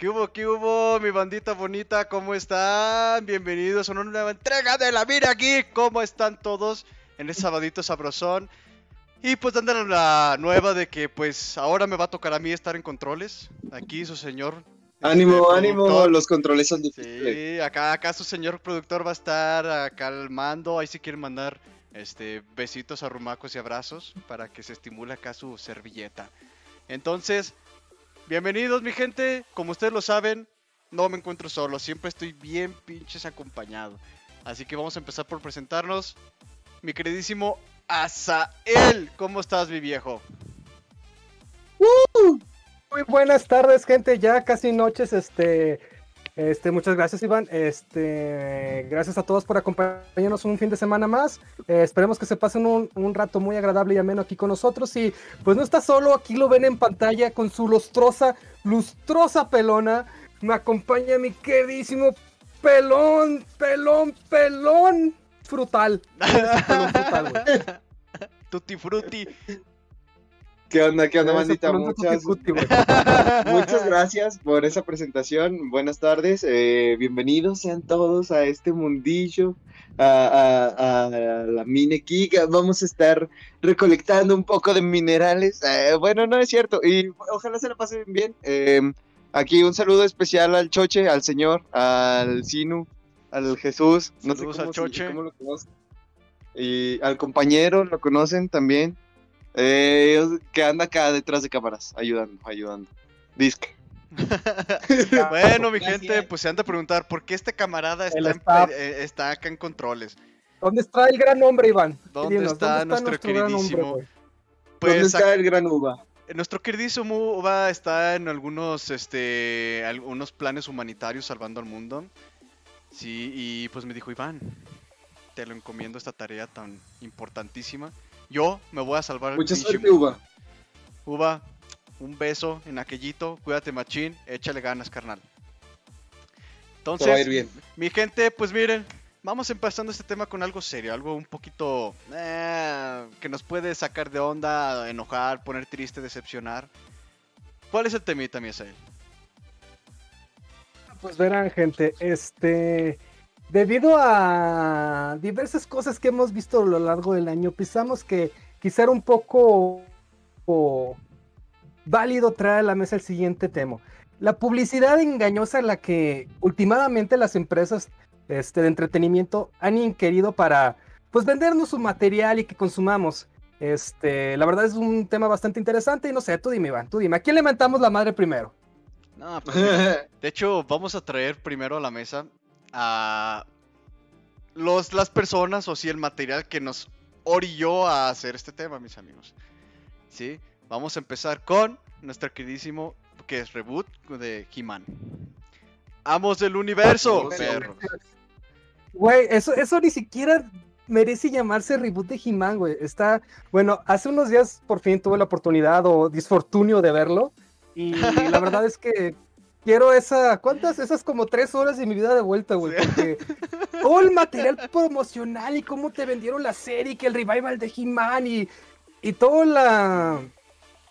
¿Qué hubo, qué hubo, mi bandita bonita? ¿Cómo están? Bienvenidos a una nueva entrega de la Mira aquí. ¿Cómo están todos en este sabadito sabrosón? Y pues dándole la nueva de que pues ahora me va a tocar a mí estar en controles. Aquí su señor. Ánimo, este, ánimo, productor. los controles son difíciles. Sí, acá, acá su señor productor va a estar acá al mando. Ahí si quieren mandar este, besitos, arrumacos y abrazos para que se estimule acá su servilleta. Entonces, bienvenidos mi gente. Como ustedes lo saben, no me encuentro solo. Siempre estoy bien pinches acompañado. Así que vamos a empezar por presentarnos. Mi queridísimo Azael. ¿Cómo estás, mi viejo? Muy buenas tardes, gente. Ya casi noches. Este, este, muchas gracias, Iván. Este, gracias a todos por acompañarnos un fin de semana más. Eh, esperemos que se pasen un, rato muy agradable y ameno aquí con nosotros. Y pues no está solo, aquí lo ven en pantalla con su lustrosa, lustrosa pelona. Me acompaña mi queridísimo pelón, pelón, pelón frutal. Pelón frutal. Tutti frutti. ¿Qué onda, qué onda, bandita? Muchas, gracias por esa presentación. Buenas tardes, eh, bienvenidos sean todos a este mundillo, a, a- a la mine Kika. Vamos a estar recolectando un poco de minerales. Eh, bueno, no es cierto, y ojalá se la pasen bien. Eh, aquí un saludo especial al Choche, al señor, al Sinu, al Jesús. No sé Saludos cómo al Choche. cómo lo conocen. Y al compañero, lo conocen también. Eh, que anda acá detrás de cámaras, ayudando, ayudando. Disque. bueno, mi Gracias. gente, pues se han de preguntar por qué este camarada está, en eh, está acá en controles. ¿Dónde está el gran hombre, Iván? ¿Dónde Dinos, está nuestro queridísimo? Pues ¿Dónde está el gran uva? Nuestro queridísimo Uva está en algunos, este, algunos planes humanitarios salvando al mundo. Sí, y pues me dijo, Iván, te lo encomiendo esta tarea tan importantísima. Yo me voy a salvar al Mucha suerte, mundo". uva. Uva, un beso en aquellito, cuídate machín, échale ganas, carnal. Te va a Entonces, ir bien. mi gente, pues miren, vamos empezando este tema con algo serio, algo un poquito eh, que nos puede sacar de onda, enojar, poner triste, decepcionar. ¿Cuál es el temita, mi Asael? Pues verán, gente, este, debido a diversas cosas que hemos visto a lo largo del año, pensamos que quizá era un poco válido traer a la mesa el siguiente tema. La publicidad engañosa en la que últimamente las empresas este, de entretenimiento han inquirido para pues vendernos su material y que consumamos. Este, la verdad es un tema bastante interesante y no sé, tú dime, Iván, tú dime, ¿a quién le mentamos la madre primero? No, pues, de hecho, vamos a traer primero a la mesa a los, las personas o sí el material que nos orilló a hacer este tema, mis amigos. ¿Sí? Vamos a empezar con nuestro queridísimo, que es reboot de He-Man. Amos del universo, perros. Güey, eso, eso ni siquiera merece llamarse reboot de He-Man, güey. Está, bueno, hace unos días por fin tuve la oportunidad o disfortunio de verlo. Y la verdad es que quiero esa, ¿cuántas? Esas como tres horas de mi vida de vuelta, güey. Porque todo el material promocional y cómo te vendieron la serie, que el revival de He-Man y, y toda la,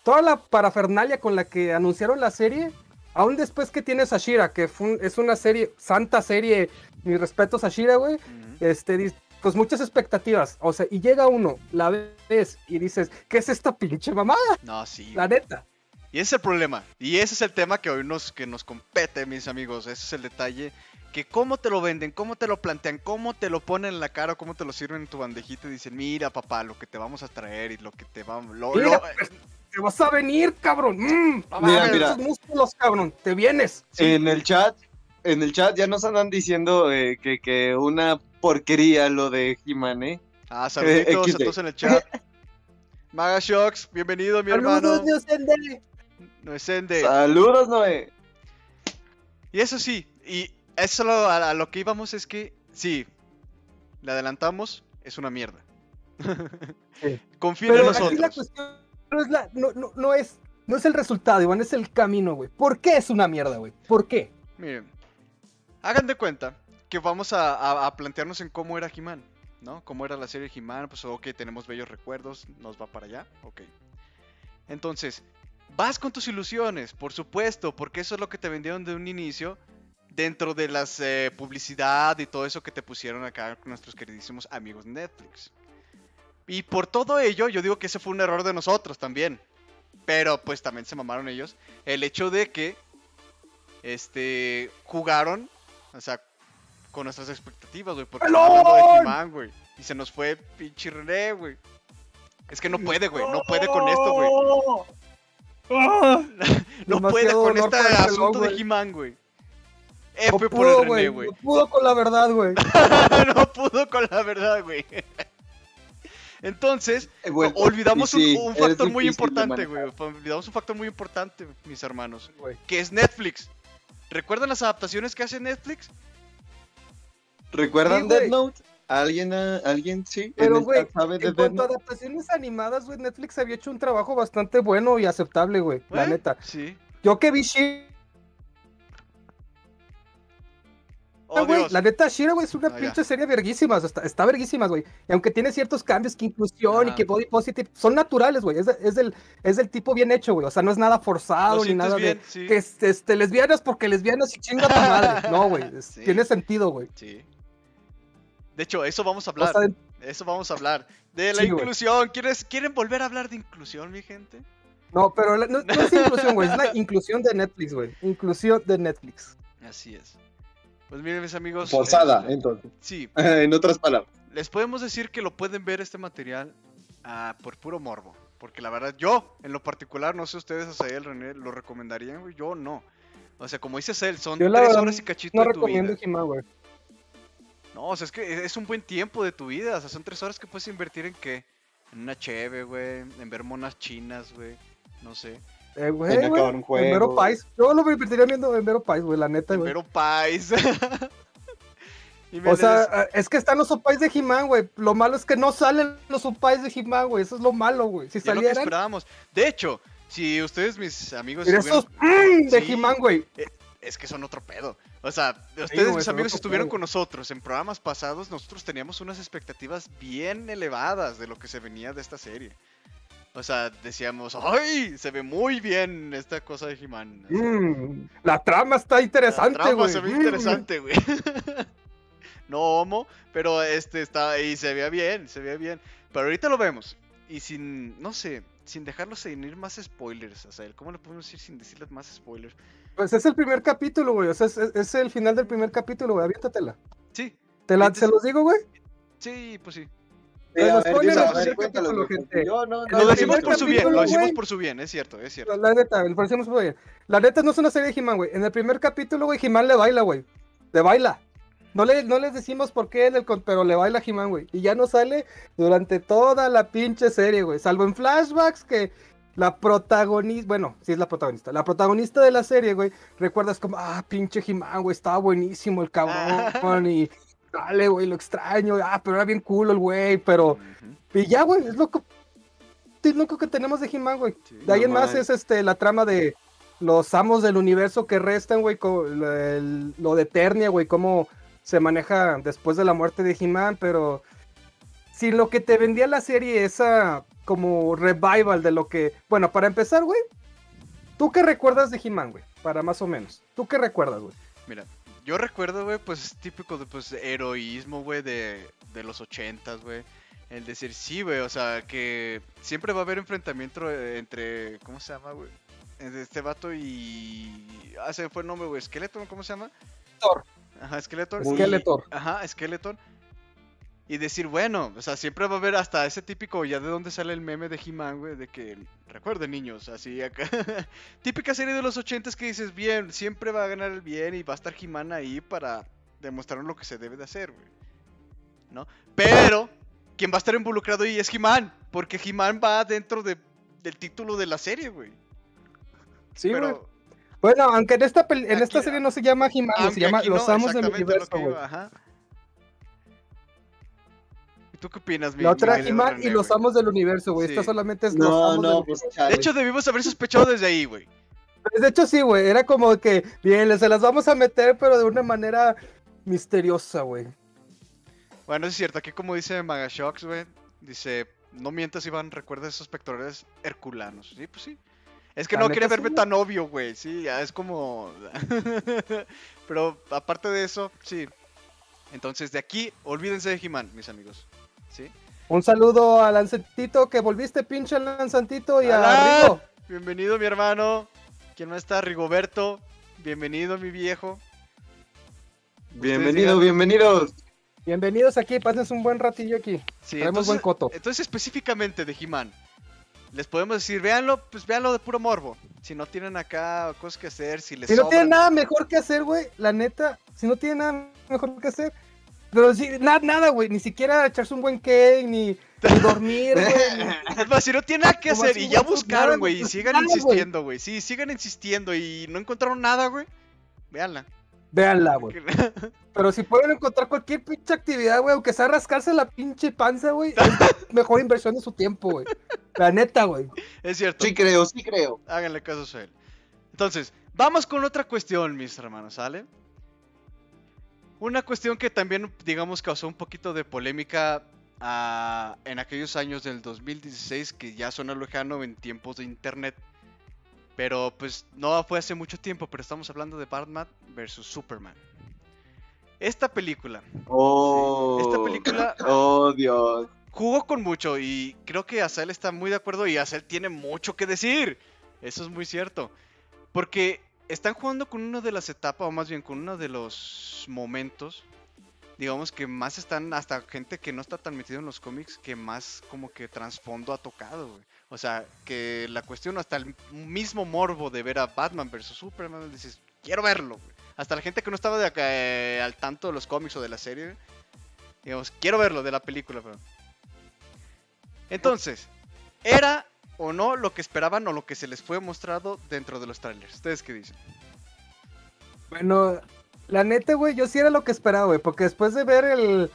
toda la parafernalia con la que anunciaron la serie. Aún después que tienes a Shira, que fue un- es una serie, santa serie, mis respetos a Shira, güey este, pues muchas expectativas, o sea, y llega uno, la ves y dices, ¿qué es esta pinche mamada? No, sí. La neta. Y ese es el problema. Y ese es el tema que hoy nos, que nos compete, mis amigos. Ese es el detalle. Que cómo te lo venden, cómo te lo plantean, cómo te lo ponen en la cara, cómo te lo sirven en tu bandejita y dicen, mira papá, lo que te vamos a traer y lo que te vamos... Lo, Mira, lo- pues, te vas a venir, cabrón. Mm, no Mira, mira. esos músculos, cabrón, te vienes. En el chat, en el chat ya nos andan diciendo eh, que, que una porquería lo de He-Man, ¿eh? Ah, saluditos XD. a todos en el chat. Maga Shocks, bienvenido mi hermano. Dios. No es Ende. Saludos, Noé. Y eso sí, y eso lo- a, a lo que íbamos es que, sí, le adelantamos, es una mierda. Sí. Confíen en Pero aquí nosotros. la cuestión no es, la, no, no, no es, no es el resultado, Iván, es el camino, güey. ¿Por qué es una mierda, güey? ¿Por qué? Miren, hagan de cuenta que vamos a, a- a plantearnos en cómo era He-Man, ¿no? Cómo era la serie He-Man, pues ok, tenemos bellos recuerdos, nos va para allá, ok. Entonces, vas con tus ilusiones, por supuesto, porque eso es lo que te vendieron de un inicio dentro de las eh, publicidad y todo eso que te pusieron acá nuestros queridísimos amigos Netflix. Y por todo ello, yo digo que ese fue un error de nosotros también. Pero pues también se mamaron ellos. El hecho de que este jugaron, o sea, con nuestras expectativas, güey, porque hablando de güey. Y se nos fue pinche René, güey. Es que no puede, güey, no puede con esto, güey. Ah, No puede con este asunto de. He-Man, güey. no F por pudo, el René, güey. No pudo con la verdad, güey. no pudo con la verdad, güey. Entonces, Eh, bueno, olvidamos sí, un, factor muy importante, güey. Olvidamos un factor muy importante, mis hermanos. Que es Netflix. ¿Recuerdan las adaptaciones que hace Netflix? ¿Recuerdan Sí. Death Note? ¿Alguien, ah, ¿Alguien sí? Pero, ¿En el güey, En cuanto a adaptaciones animadas, güey, Netflix había hecho un trabajo bastante bueno y aceptable, güey. La neta. Sí. Yo que vi Shira, Oh, güey. La neta, Shira, güey, es una Ah, pinche serie verguísimas. Está, está verguísimas, güey. Y aunque tiene ciertos cambios que inclusión y Ah. que body positive, son naturales, güey. Es, de- es, del, es del tipo bien hecho, güey. O sea, no es nada forzado ¿Lo ni nada bien? de. Sí. Que es- este, lesbianas porque lesbianas y chinga tu madre. No, güey. Sí. Tiene sentido, güey. Sí. De hecho, eso vamos a hablar. Eso vamos a hablar. De la Sí, inclusión. ¿Quieres, ¿Quieren volver a hablar de inclusión, mi gente? no, pero la- no, no es inclusión, güey. Es la inclusión de Netflix, güey. Inclusión de Netflix. Así es. Pues miren, mis amigos. Forzada, este, entonces. Sí, en otras palabras. les podemos decir que lo pueden ver este material ah, por puro morbo. Porque la verdad, yo, en lo particular, no sé ustedes, Asael, René, ¿lo recomendarían? güey? Yo no. O sea, como dice Cel, son Yo tres verdad horas y cachito No de tu recomiendo vida. He-Man, güey. No, o sea, es que es un buen tiempo de tu vida. O sea, son tres horas que puedes invertir en qué? En una cheve, güey. En ver monas chinas, güey. No sé. Eh, güey, En acabar un en Vero juego. Pais. Yo lo invertiría viendo en Vero Pais, güey, la neta, En güey. Vero Pais. Y O sea, es- eh, es que están los opais de He-Man, güey. Lo malo es que no salen los opais de He-Man, güey. Eso es lo malo, güey. Si ya lo que salieran, esperábamos. De hecho, si ustedes, mis amigos, estuvieran- esos mm, de Sí. He-Man, güey. es que son otro pedo. O sea, ustedes, mis amigos, estuvieron con nosotros en programas pasados. Nosotros teníamos unas expectativas bien elevadas de lo que se venía de esta serie. O sea, decíamos, ¡ay! Se ve muy bien esta cosa de He-Man. Mm, la trama está La interesante, trama güey. se ve Mm. interesante, güey. no homo, pero este está y se veía bien, se veía bien. Pero ahorita lo vemos. Y sin, no sé, sin dejarlos sin ir más spoilers. O sea, ¿cómo le podemos decir sin decirles más spoilers? Pues es el primer capítulo, güey. O sea, es, el final del primer capítulo, güey. Aviéntatela. Sí, ¿Te la, Entonces- ¿Se los digo, güey? sí, pues sí. Sí, Los a ver, spoilers dilo, del a ver, primer cuéntalo, capítulo, güey, gente. Yo no, no, Lo decimos por su bien, lo decimos por su bien, es cierto, es cierto. La neta, lo parecemos muy bien. La neta no es una serie de He-Man, güey. En el primer capítulo, güey, He-Man le baila, güey. Le baila. No, le, no les decimos por qué, en el con- pero le baila He-Man, güey. Y ya no sale durante toda la pinche serie, güey. Salvo en flashbacks que la protagonista, bueno, sí es la protagonista. La protagonista de la serie, güey, recuerdas como, ah, pinche He-Man, güey, estaba buenísimo el cabrón. y dale, güey, lo extraño. Ah, pero era bien cool el güey, pero... Y ya, güey, es lo que, es lo que tenemos de He-Man, güey. sí. De ahí en más es este la trama de los amos del universo que restan, güey, co- lo, el- lo de Eternia, güey, cómo se maneja después de la muerte de He-Man, pero si lo que te vendía la serie esa como revival de lo que, bueno, para empezar, güey, ¿tú qué recuerdas de He-Man, güey? Para más o menos. ¿Tú qué recuerdas, güey? Mira, yo recuerdo, güey, pues es típico de pues heroísmo, güey, de, de los ochentas, güey. El decir, sí, güey, o sea, que siempre va a haber enfrentamiento eh, entre, ¿cómo se llama, güey? Entre este vato y... Ah, se fue el nombre, güey, Skeleton, ¿cómo se llama? Thor. Ajá, Skeleton. Muy- y- Skeletor. Ajá, Skeleton. Y decir, bueno, o sea, siempre va a haber hasta ese típico, ya de donde sale el meme de He-Man, güey, de que, recuerden niños, así acá. Típica serie de los ochentas que dices, bien, siempre va a ganar el bien y va a estar He-Man ahí para demostrar lo que se debe de hacer, güey. ¿No? Pero, quien va a estar involucrado ahí es He-Man, porque He-Man va dentro de, del título de la serie, güey. Sí. Pero, Bueno, aunque en esta, en Aquí- esta serie no se llama He-Man, güey, se llama Los no, Amos del Universo, güey. iba, ajá. ¿Y tú qué opinas, mi La otra mi querido He-Man y los? Amos del Universo, güey. Sí. Esta solamente es Los No, Amos no, del pues Universo. chale. De hecho, debimos haber sospechado desde ahí, güey. De hecho, sí, güey. Era como que, bien, se las vamos a meter, pero de una manera misteriosa, güey. Bueno, es cierto, aquí como dice Magashox, güey, dice, no mientas Iván, recuerda esos pectorales herculanos. Sí, pues sí. Es que La no quería sí, verme tan obvio, güey. Sí, ya es como. Pero aparte de eso, sí. Entonces, de aquí, olvídense de He-Man, mis amigos. ¿Sí? Un saludo a Lancetito, que volviste pinche Lanzantito y a ¡Alá! Rigo. Bienvenido, mi hermano. ¿Quién más está? Rigoberto. Bienvenido, mi viejo. Bienvenido, digan- bienvenidos. Bienvenidos aquí, pásense un buen ratillo aquí. Sí, Traemos entonces, buen coto. entonces, específicamente de He-Man. Les podemos decir, véanlo, pues véanlo de puro morbo. Si no tienen acá cosas que hacer, si les Si no sobran- tienen nada mejor que hacer, güey, la neta, si no tienen nada mejor que hacer, pero sí, na- nada, güey, ni siquiera echarse un buen cake, ni, ni dormir, güey. ni- Es más, si no tienen nada que Como hacer y ya buscaron, nada, güey, y sigan nada, insistiendo, güey. Sí, sigan insistiendo y no encontraron nada, güey. Véanla. Véanla, güey. Pero si pueden encontrar cualquier pinche actividad, güey, aunque sea rascarse la pinche panza, güey, es la mejor inversión de su tiempo, güey. La neta, güey. es cierto. Sí creo, sí creo. Háganle caso a él. Entonces, vamos con otra cuestión, mis hermanos, ¿sale? Una cuestión que también, digamos, causó un poquito de polémica ah, en aquellos años del 2016, que ya suena lejano en tiempos de internet. Pero pues no fue hace mucho tiempo, pero estamos hablando de Batman vs. Superman. Esta película Oh, Esta película- Oh, Dios. jugó con mucho y creo que Azael está muy de acuerdo y Azael tiene mucho que decir. Eso es muy cierto. Porque están jugando con una de las etapas, o más bien con uno de los momentos, digamos que más están, hasta gente que no está tan metido en los cómics, que más como que trasfondo ha tocado, güey. O sea, que la cuestión, hasta el mismo morbo de ver a Batman versus Superman, dices, quiero verlo. Hasta la gente que no estaba eh, al tanto de los cómics o de la serie, digamos, quiero verlo, de la película, pero... Entonces, ¿era o no lo que esperaban o lo que se les fue mostrado dentro de los trailers? ¿Ustedes qué dicen? Bueno, la neta, güey, yo sí era lo que esperaba, güey, porque después de ver el...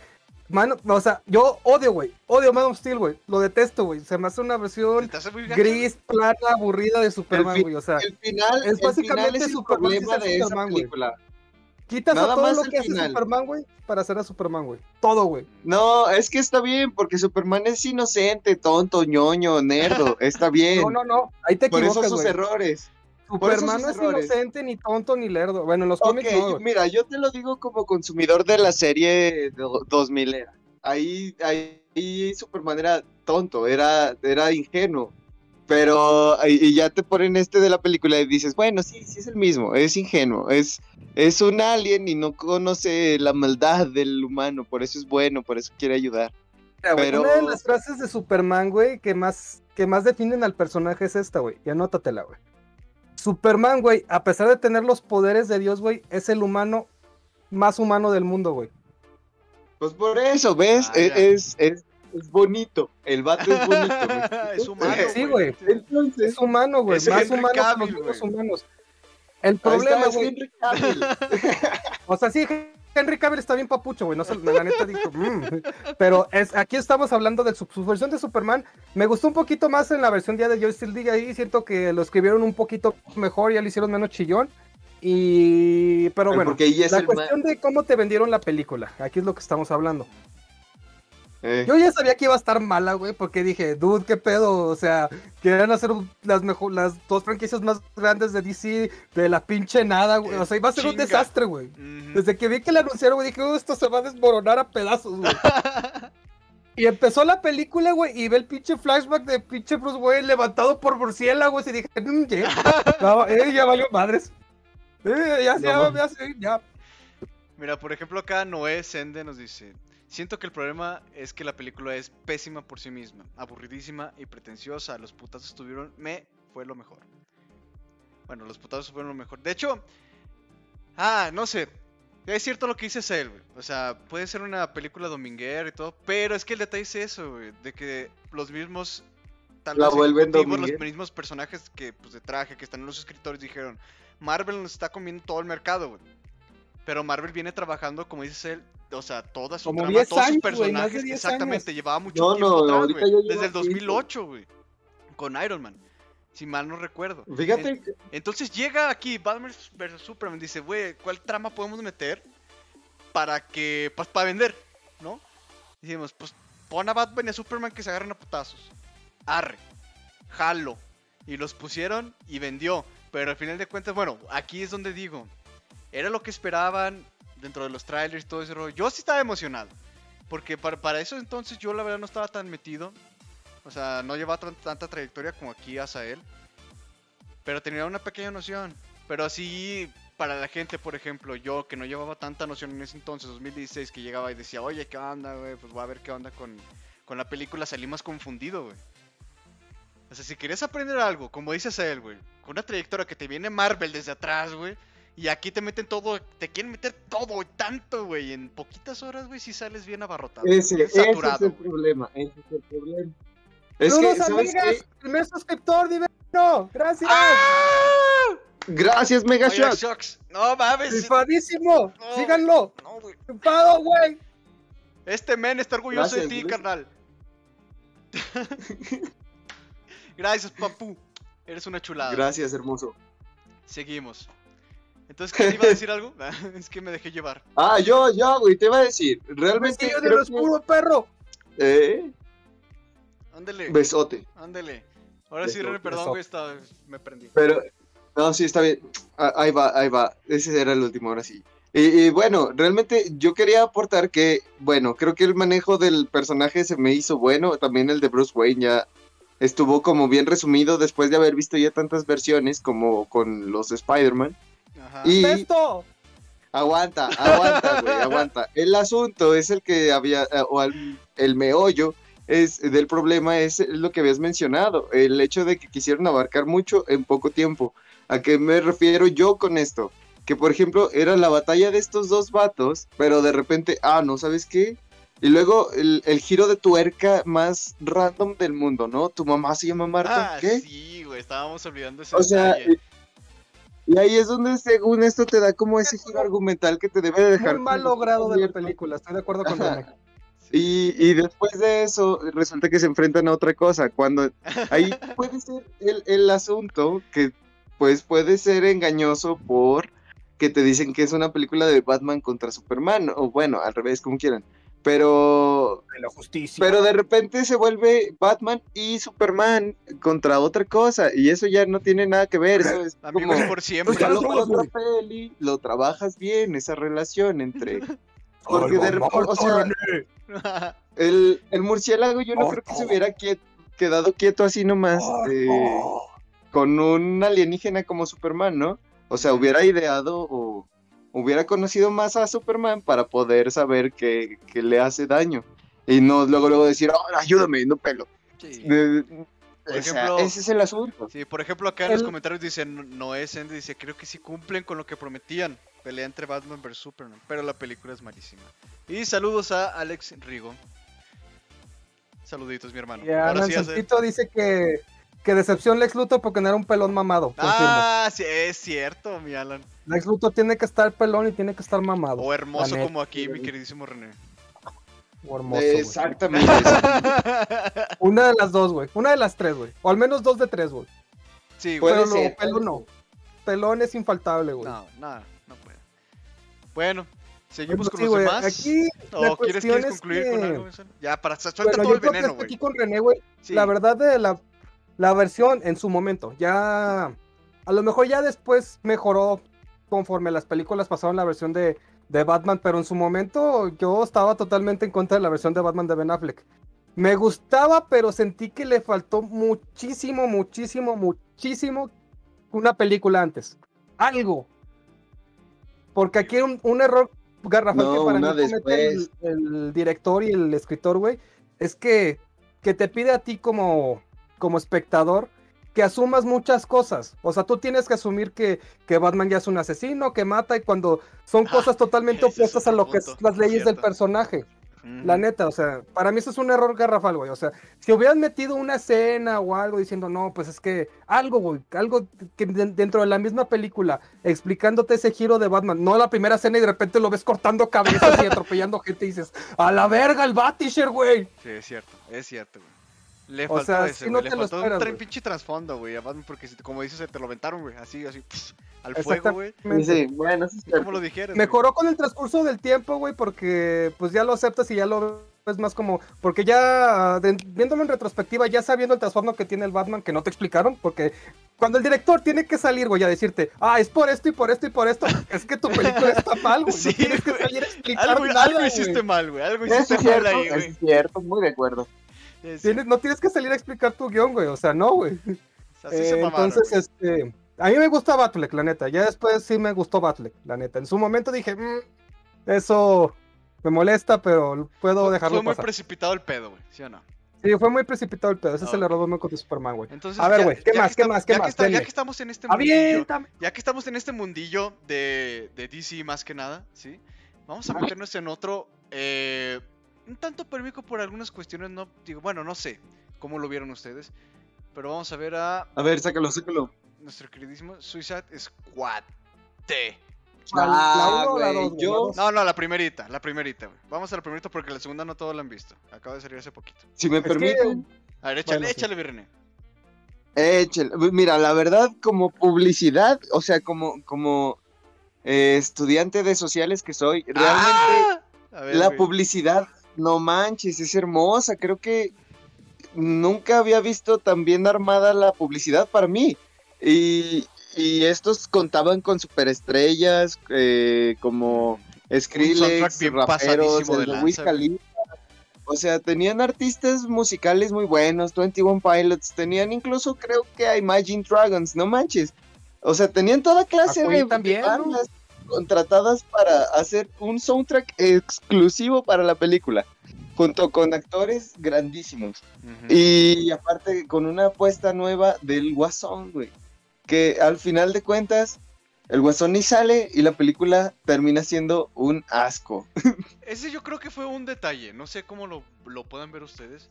Mano, o sea, yo odio, güey, odio Man of Steel, güey, lo detesto, güey, se me hace una versión gris, plana, aburrida de Superman, güey, o sea, El final Es básicamente el Superman problema de película. quitas a nada todo más lo el que hace final. Superman, güey, para hacer a Superman, güey, todo, güey. No, es que está bien, porque Superman es inocente, tonto, ñoño, nerdo. Está bien. No, no, no, ahí te Por eso equivocas, sus errores. Superman no es errores. inocente, ni tonto, ni lerdo. Bueno, en los cómics no, mira, yo te lo digo como consumidor de la serie do- 2000 era. Ahí, ahí Superman era tonto, era, era ingenuo. Pero y, ya te ponen este de la película y dices, bueno, sí, sí es el mismo, es ingenuo, es, es un alien y no conoce la maldad del humano, por eso es bueno, por eso quiere ayudar. Mira, pero- Una de las frases de Superman, güey, que más, que más definen al personaje es esta, güey. Y anótatela, güey. Superman, güey, a pesar de tener los poderes de Dios, güey, es el humano más humano del mundo, güey. Pues por eso, ¿ves? Ah, E- es, es, es bonito, el vato es bonito. ¿me es humano. Sí, güey. Entonces, Es humano, güey. Es Más Henry humano que los humanos. El problema, güey. O sea, sí, Henry Cavill está bien papucho, güey. No sé, la neta dijo. "Mm". Pero es, aquí estamos hablando de su, su versión de Superman. Me gustó un poquito más en la versión día de Joy Steel Diga ahí. Siento que lo escribieron un poquito mejor, ya lo hicieron menos chillón. Y. Pero bueno. porque La cuestión de cómo te vendieron la película, aquí es lo que estamos hablando. Eh, Yo ya sabía que iba a estar mala, güey, porque dije, dude, qué pedo, o sea, quieren hacer las mejor, las dos franquicias más grandes de DC de la pinche nada, güey, o sea, iba a ser un desastre, güey. Desde que vi que la anunciaron, güey, dije, "Uh, esto se va a desmoronar a pedazos, güey. y empezó la película, güey, y ve el pinche flashback de pinche Bruce Wayne levantado por murciélagos y dije, "Mm, ya, no, eh, ya valió madres. Eh, ya, ya, No. ya, sí, ya. Mira, por ejemplo, acá Noé Sende nos dice: Siento que el problema es que la película es pésima por sí misma, aburridísima y pretenciosa. Los putazos estuvieron. Me fue lo mejor. Bueno, los putazos fueron lo mejor. De hecho, ah, no sé. Es cierto lo que dice Cell, güey. O sea, puede ser una película dominguera y todo, pero es que el detalle es eso, güey. De que los mismos. Tal La vez vuelven los mismos personajes que, pues, de traje, que están en los escritores, dijeron: Marvel nos está comiendo todo el mercado, güey. Pero Marvel viene trabajando, como dice él, o sea, toda su Como trama, 10 todos sus años, personajes. 10 exactamente, años. llevaba mucho No, tiempo no, atrás, Desde el tiempo. 2008, güey. Con Iron Man. Si mal no recuerdo. Fíjate, En- entonces llega aquí Batman vs Superman. Dice, güey, ¿cuál trama podemos meter para que. Pues, para vender, ¿no? Dijimos, pues pon a Batman y a Superman que se agarren a putazos. Arre. Jalo. y los pusieron y vendió. Pero al final de cuentas, bueno, aquí es donde digo, era lo que esperaban dentro de los trailers y todo ese rollo. Yo sí estaba emocionado. Porque para, para eso entonces yo la verdad no estaba tan metido. O sea, no llevaba tan- tanta trayectoria como aquí él Pero tenía una pequeña noción. Pero así, para la gente, por ejemplo, yo que no llevaba tanta noción en ese entonces, 2016, que llegaba y decía, oye, ¿qué onda, güey? Pues voy a ver qué onda con, con la película. Salí más confundido, güey. O sea, si querías aprender algo, como dices a él, güey, con una trayectoria que te viene Marvel desde atrás, güey, y aquí te meten todo, te quieren meter todo y tanto, güey, en poquitas horas, güey, si sales bien abarrotado. Ese, bien ese es saturado. el problema. Ese es el problema. Es que, ¡Saludos, ¿sabes amigas! ¡Primer suscriptor, divino! ¡Gracias! ¡Ah! Gracias, Mega. Shocks, No mames. ¡Rifadísimo! No, ¡Síganlo! No, güey. Este men está orgulloso Gracias, de ti, Luis. carnal. Gracias, papu. Eres una chulada. Gracias, hermoso. Seguimos. Entonces, ¿qué te iba a decir algo? es que me dejé llevar. Ah, yo, yo, güey, te iba a decir. Realmente. ¡Vestido de lo oscuro, perro! Eh, Ándele. besote. Ándele. Ahora sí, René, perdón, güey, me prendí. Pero, no, sí, está bien. Ah, Ahí va, ahí va. Ese era el último, ahora sí. Y, y bueno, realmente yo quería aportar que, bueno, creo que el manejo del personaje se me hizo bueno. También el de Bruce Wayne ya estuvo como bien resumido después de haber visto ya tantas versiones como con los Spider-Man. Ajá. Y ¡Besto! aguanta, aguanta, güey, aguanta. El asunto es el que había, eh, o el meollo es del problema es lo que habías mencionado, el hecho de que quisieron abarcar mucho en poco tiempo. ¿A qué me refiero yo con esto? Que por ejemplo era la batalla de estos dos vatos, pero de repente, ah, no, ¿sabes qué? Y luego el, el giro de tuerca más random del mundo, ¿no? Tu mamá se llama Marta, Ah, ¿qué? sí, güey, estábamos olvidando ese O sea, detalle. Y, ahí es donde según esto te da como ese giro argumental que te debe de dejar Muy mal logrado de la película, estoy de acuerdo con. Y, y después de eso, resulta que se enfrentan a otra cosa. Cuando ahí puede ser el, el asunto que, pues, puede ser engañoso por que te dicen que es una película de Batman contra Superman, o bueno, al revés, como quieran. Pero, De la justicia. pero de repente se vuelve Batman y Superman contra otra cosa, y eso ya no tiene nada que ver. Eso es como, Amigos por siempre. pues, lo otra peli, lo trabajas bien, esa relación entre. Porque de repente, o sea, El, el murciélago yo no creo que se hubiera quiet- quedado quieto así nomás eh, con un alienígena como Superman, ¿no? O sea, hubiera ideado o hubiera conocido más a Superman para poder saber que, que le hace daño. Y no luego luego decir, "Oh, ayúdame, no pelo. Sí. De- Por o sea, ejemplo- ese es el asunto. Sí, por ejemplo, acá en los comentarios dicen Noé Sende dice, creo que sí cumplen con lo que prometían. Pelea entre Batman vs Superman, pero la película es malísima. Y saludos a Alex Rigo. Saluditos, mi hermano. Y Alan Ahora sí, hace- Santito dice que, que decepción Lex Luthor porque no era un pelón mamado. Confirmo. Ah, sí, es cierto, mi Alan. Lex Luthor tiene que estar pelón y tiene que estar mamado. O hermoso como aquí, mi queridísimo René. O hermoso. Exactamente. Una de las dos, güey. Una de las tres, güey. O al menos dos de tres, güey. sí, güey. Pero no, pelón no. Pelón es infaltable, güey. No, nada, no puede. Bueno, seguimos con sí, los demás. Aquí, la ¿O quieres, quieres es concluir con algo? Ya, para suelta bueno, todo yo el creo veneno, güey. aquí con René, güey. Sí. La verdad de la, la versión en su momento, ya a lo mejor ya después mejoró conforme las películas pasaron la versión de, de Batman, pero en su momento yo estaba totalmente en contra de la versión de Batman de Ben Affleck. Me gustaba, pero sentí que le faltó muchísimo, muchísimo, muchísimo una película antes. Algo. Porque aquí un, un error garrafal No, que para mí comete el, el director y el escritor, güey, es que, que te pide a ti como, como espectador que asumas muchas cosas. O sea, tú tienes que asumir que, que Batman ya es un asesino, que mata, y cuando son Ah, cosas totalmente opuestas a lo que es las leyes del personaje. La neta, o sea, para mí eso es un error garrafal, güey. O sea, si hubieran metido una escena o algo diciendo, no, pues es que algo, güey, algo que de- dentro de la misma película, explicándote ese giro de Batman, no la primera escena y de repente lo ves cortando cabezas y atropellando gente y dices, a la verga el Batisher, güey. Sí, es cierto, es cierto, güey. Le O faltó sea, ese, güey. no Le te faltó un esperas, pinche trasfondo, güey. porque si- como dices, se te lo aventaron, güey. Así, así, pss, al fuego, güey. Sí, bueno, sí es lo dijeras. güey. Mejoró con el transcurso del tiempo, güey, porque pues ya lo aceptas y ya lo ves más como. Porque ya de- viéndolo en retrospectiva, ya sabiendo el trasfondo que tiene el Batman, que no te explicaron, porque cuando el director tiene que salir, güey, a decirte, ah, es por esto y por esto y por esto, es que tu película está mal, güey. Sí, no tienes que salir a explicar Algo, nada, algo güey. hiciste mal, güey. Algo Eso hiciste es mal cierto, ahí, eso güey. es cierto, muy de acuerdo. Sí, sí. Tienes- no tienes que salir a explicar tu guion, güey. O sea, no, güey. Así Eh, se mamaron, entonces, güey. este. A mí me gusta Batfleck, la neta. Ya después sí me gustó Batfleck, la neta. En su momento dije, "Mm, eso me molesta, pero puedo Fue- dejarlo Fue muy pasar. precipitado el pedo, güey. ¿Sí o no? Sí, fue muy precipitado el pedo. Ese es el error único de Superman, güey. Entonces, A ver, güey, ¿qué más, qué más, qué más? ya que estamos en este mundillo, ya que estamos en este mundillo de, de DC más que nada, ¿sí? Vamos a meternos en otro, eh, un tanto polémico por algunas cuestiones, no, digo, bueno, no sé cómo lo vieron ustedes, pero vamos a ver a A ver, sácalo, sácalo. nuestro queridísimo Suicide Squad. T. ¿La- la uno o la güey, dos, güey? yo- La dos. No, no, la primerita, la primerita. Vamos a la primerita porque la segunda no todos la han visto. Acaba de salir hace poquito. Si me que- permiten, A ver, échale, Bueno, sí. échale, Virrené. échale. Mira, la verdad, como publicidad, o sea, como, como eh, estudiante de sociales que soy, realmente ¡Ah! Ver, la publicidad, no manches, es hermosa. Creo que nunca había visto tan bien armada la publicidad para mí. Y, y estos contaban con superestrellas eh, como Skrillex, raperos, de güey. Khalifa. O sea, tenían artistas musicales muy buenos, 21 Pilots, tenían incluso creo que a Imagine Dragons, no manches. O sea, tenían toda clase A de, también, ¿no? Contratadas para hacer un soundtrack exclusivo para la película, junto con actores grandísimos. Y aparte con una apuesta nueva del Guasón, güey. Que al final de cuentas, el Guasón ni sale y la película termina siendo un asco. Ese yo creo que fue un detalle, no sé cómo lo, lo puedan ver ustedes.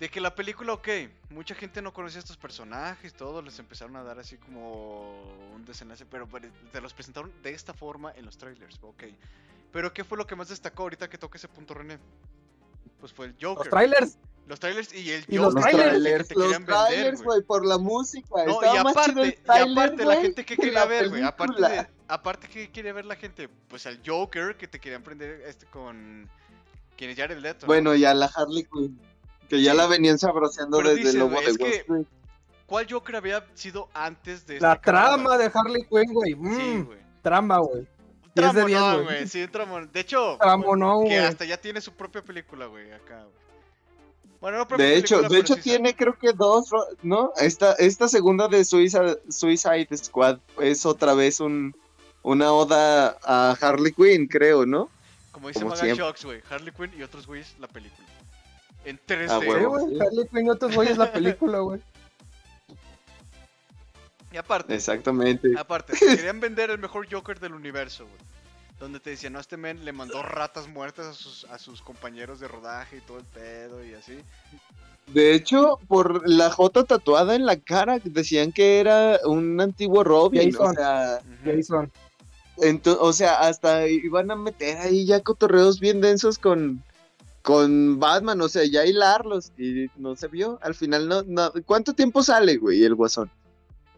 De que la película, ok, mucha gente no conocía a estos personajes, todos les empezaron a dar así como un desenlace, pero pero te los presentaron de esta forma en los trailers, ok. Pero ¿qué fue lo que más destacó ahorita que toque ese punto, René? Pues fue el Joker. Los trailers. Los trailers y el Y los Joker, que trailers, te los trailers, güey. por la música. No, y aparte, y aparte la gente que que quería ver, güey, aparte de, aparte que quería ver la gente, pues al Joker que te querían prender este con quien es Jared Leto. ¿no? Bueno, ya la Harley Quinn, que ya Sí. la venían sabroseando Pero desde el lobo de es Wall que Street. ¿Cuál Joker había sido antes de La esta camada? trama de Harley Quinn, güey. Sí, Mm, güey. trama, güey. Un 10 de 10, tramonón, güey. Sí, un tramón. De hecho, Tramo, no, que hasta ya tiene su propia película, güey, acá, güey. Bueno, no propia De hecho, película, de hecho sí tiene creo que dos, ¿no? Esta, esta segunda de Suicide, Suicide Squad es otra vez un, una oda a Harley Quinn, creo, ¿no? Como dice como Maga siempre. Shocks, güey. Harley Quinn y otros güeyes, la película. En 3D. Ah, Sí, güey. Harley Quinn y otros güeyes la película, güey. Y aparte, Exactamente. aparte, te querían vender el mejor Joker del universo, güey. Donde te decían, no, este men le mandó ratas muertas a sus, a sus compañeros de rodaje y todo el pedo y así. De hecho, por la J tatuada en la cara, decían que era un antiguo Robin. O sea. Jason. ento- o sea, hasta iban a meter ahí ya cotorreos bien densos con, con Batman, o sea, ya hilarlos. Y no se vio. Al final, no, no. ¿Cuánto tiempo sale, güey, el guasón?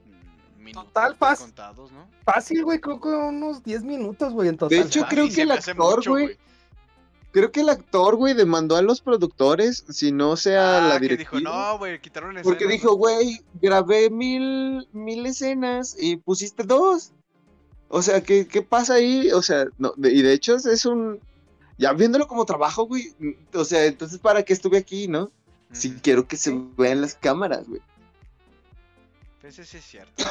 Mm, minutos Total, contados, ¿no? Fácil, güey. Creo que unos 10 minutos, güey. En total. De hecho, Ah, creo que el actor, mucho, güey, Creo que el actor, güey, demandó a los productores, si no sea Ah, la que directiva. dijo, no, güey, quitaron Porque escenas, dijo, ¿no?". güey, grabé mil, mil escenas y pusiste dos. O sea, ¿qué, qué pasa ahí? O sea, no, de- y de hecho es un... Ya viéndolo como trabajo, güey. O sea, entonces, ¿para qué estuve aquí, no? Si quiero que se vean las cámaras, güey. Pues sí es cierto.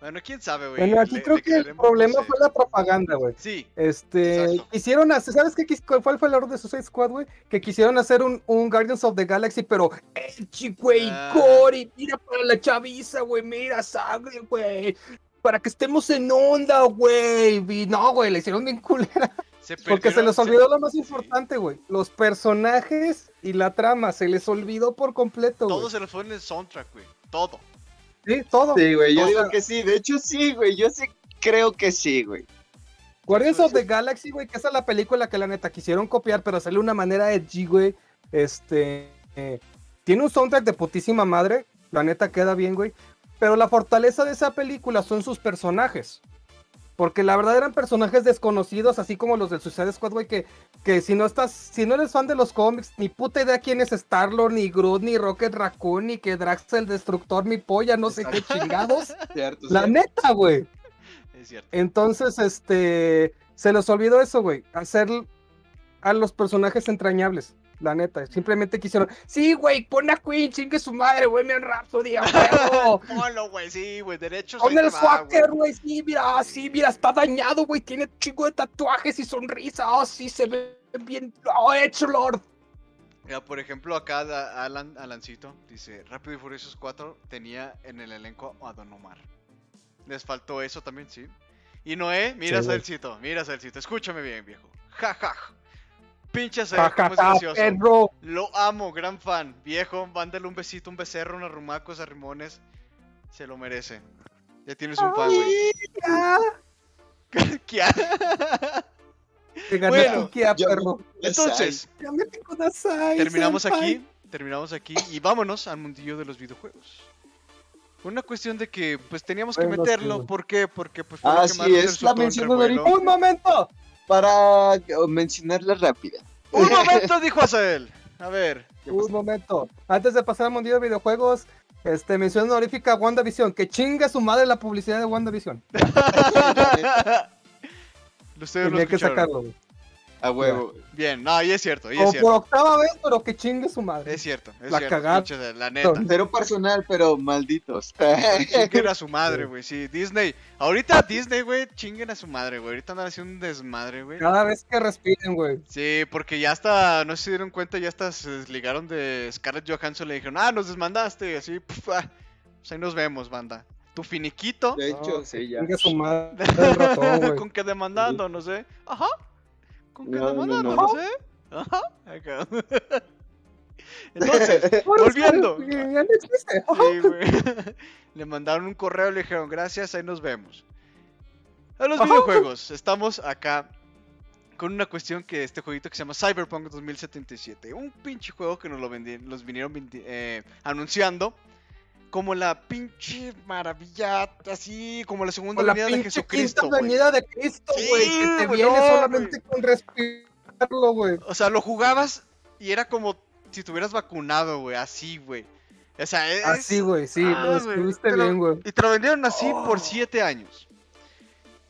bueno, quién sabe, güey. Bueno, aquí le- creo le que el no problema sé. fue la propaganda, güey. Sí, Este, Exacto. quisieron hacer, ¿sabes qué? ¿Cuál fue el error de Suicide Squad, güey? Que quisieron hacer un, un Guardians of the Galaxy, pero edgy, güey, Ah. gore, mira para la chaviza, güey, mira sangre, güey. Para que estemos en onda, güey. Y no, güey, le hicieron bien culera. Se Porque se les olvidó lo más importante, güey. Los personajes y la trama, se les olvidó por completo, Todo se le fue en el soundtrack, güey. Todo. Sí, todo. Sí, güey, yo digo que sí. De hecho, sí, güey. Yo sí creo que sí, güey. Guardians of the Galaxy, güey, que esa es la película que la neta quisieron copiar, pero de una manera edgy, güey. Este. eh, tiene un soundtrack de putísima madre. La neta queda bien, güey. Pero la fortaleza de esa película son sus personajes. Porque la verdad eran personajes desconocidos, así como los del Suicide Squad, güey, que, que si no estás, si no eres fan de los cómics, ni puta idea quién es Star-Lord, ni Groot, ni Rocket Raccoon, ni que Drax el Destructor, mi polla, no sé qué chingados. Cierto, la cierto. neta, güey. Es cierto. Entonces, este, se les olvidó eso, güey, hacer a los personajes entrañables. La neta, simplemente quisieron, sí, güey, pon a Queen, chingue su madre, güey, me Rhapsody, a huevo. Ponlo, güey, sí, güey, derechos. Pon el Swacker, güey. sí, mira, ah, sí, mira, está dañado, güey, tiene chingo de tatuajes y sonrisa, oh, sí, se ve bien, oh, hecho, Lord. Mira, por ejemplo, acá Alan, Alancito dice, Rápido y Furiosos 4 tenía en el elenco a Don Omar. Les faltó eso también, sí. Y Noé, mira Sí. Celcito, mira Celcito, escúchame bien, viejo. Ja, ja. Pinche cómo ja, es gracioso. perro. Lo amo, gran fan. Viejo, mándale un besito, un becerro, unos rumacos a Rimones. Se lo merece. Ya tienes un fan, güey. Te gané Bueno, Kia, perro. Entonces, terminamos senpai. aquí, terminamos aquí y vámonos al mundillo de los videojuegos. Una cuestión de que pues teníamos que Bueno, meterlo. ¿por qué? Porque pues fue lo que Así más es, la en mención honorífica. Un momento. Para mencionarla rápida. Un momento, dijo Azael. A ver. Un momento. Antes de pasar al mundillo de videojuegos, este, mención honorífica a WandaVision. Que chingue su madre la publicidad de WandaVision. Lo Tenía que sacarlo. güey. A huevo. Bien, no, y es cierto, y es Como por cierto. octava vez, pero que chingue su madre. Es cierto, es La cierto. pinche, La neta. Cero personal, pero malditos. Chinguen a su madre, güey. Sí, Disney. Ahorita Disney, güey, chinguen a su madre, güey. Ahorita andan haciendo un desmadre, güey. Cada vez que respiren, güey. Sí, porque ya hasta, no sé si se dieron cuenta, ya hasta se desligaron de Scarlett Johansson. Le dijeron, ah, nos desmandaste. Y así, puf, ah, pues ahí nos vemos, banda. Tu finiquito. De hecho, No, sí, ya. Chingue su madre ratón. Con que demandando, no sé. Ajá. Con que No, no, no. no, sé. Ajá. Acá. Entonces, volviendo. Sí, güey. Le mandaron un correo y le dijeron, gracias, ahí nos vemos. A los videojuegos, estamos acá con una cuestión que este jueguito que se llama Cyberpunk 2077. Un pinche juego que nos lo vendi- los vinieron eh, anunciando como la pinche maravilla, así como la segunda la venida de Jesucristo. güey. venida de Cristo, Sí, güey. que te viene solamente con respirarlo, güey. O sea, lo jugabas y era como si tuvieras vacunado, güey, así, güey. O sea, es... Así, güey, sí, Ah, lo güey, escribiste te lo- bien, güey. Y te lo vendieron así Oh. por 7 años.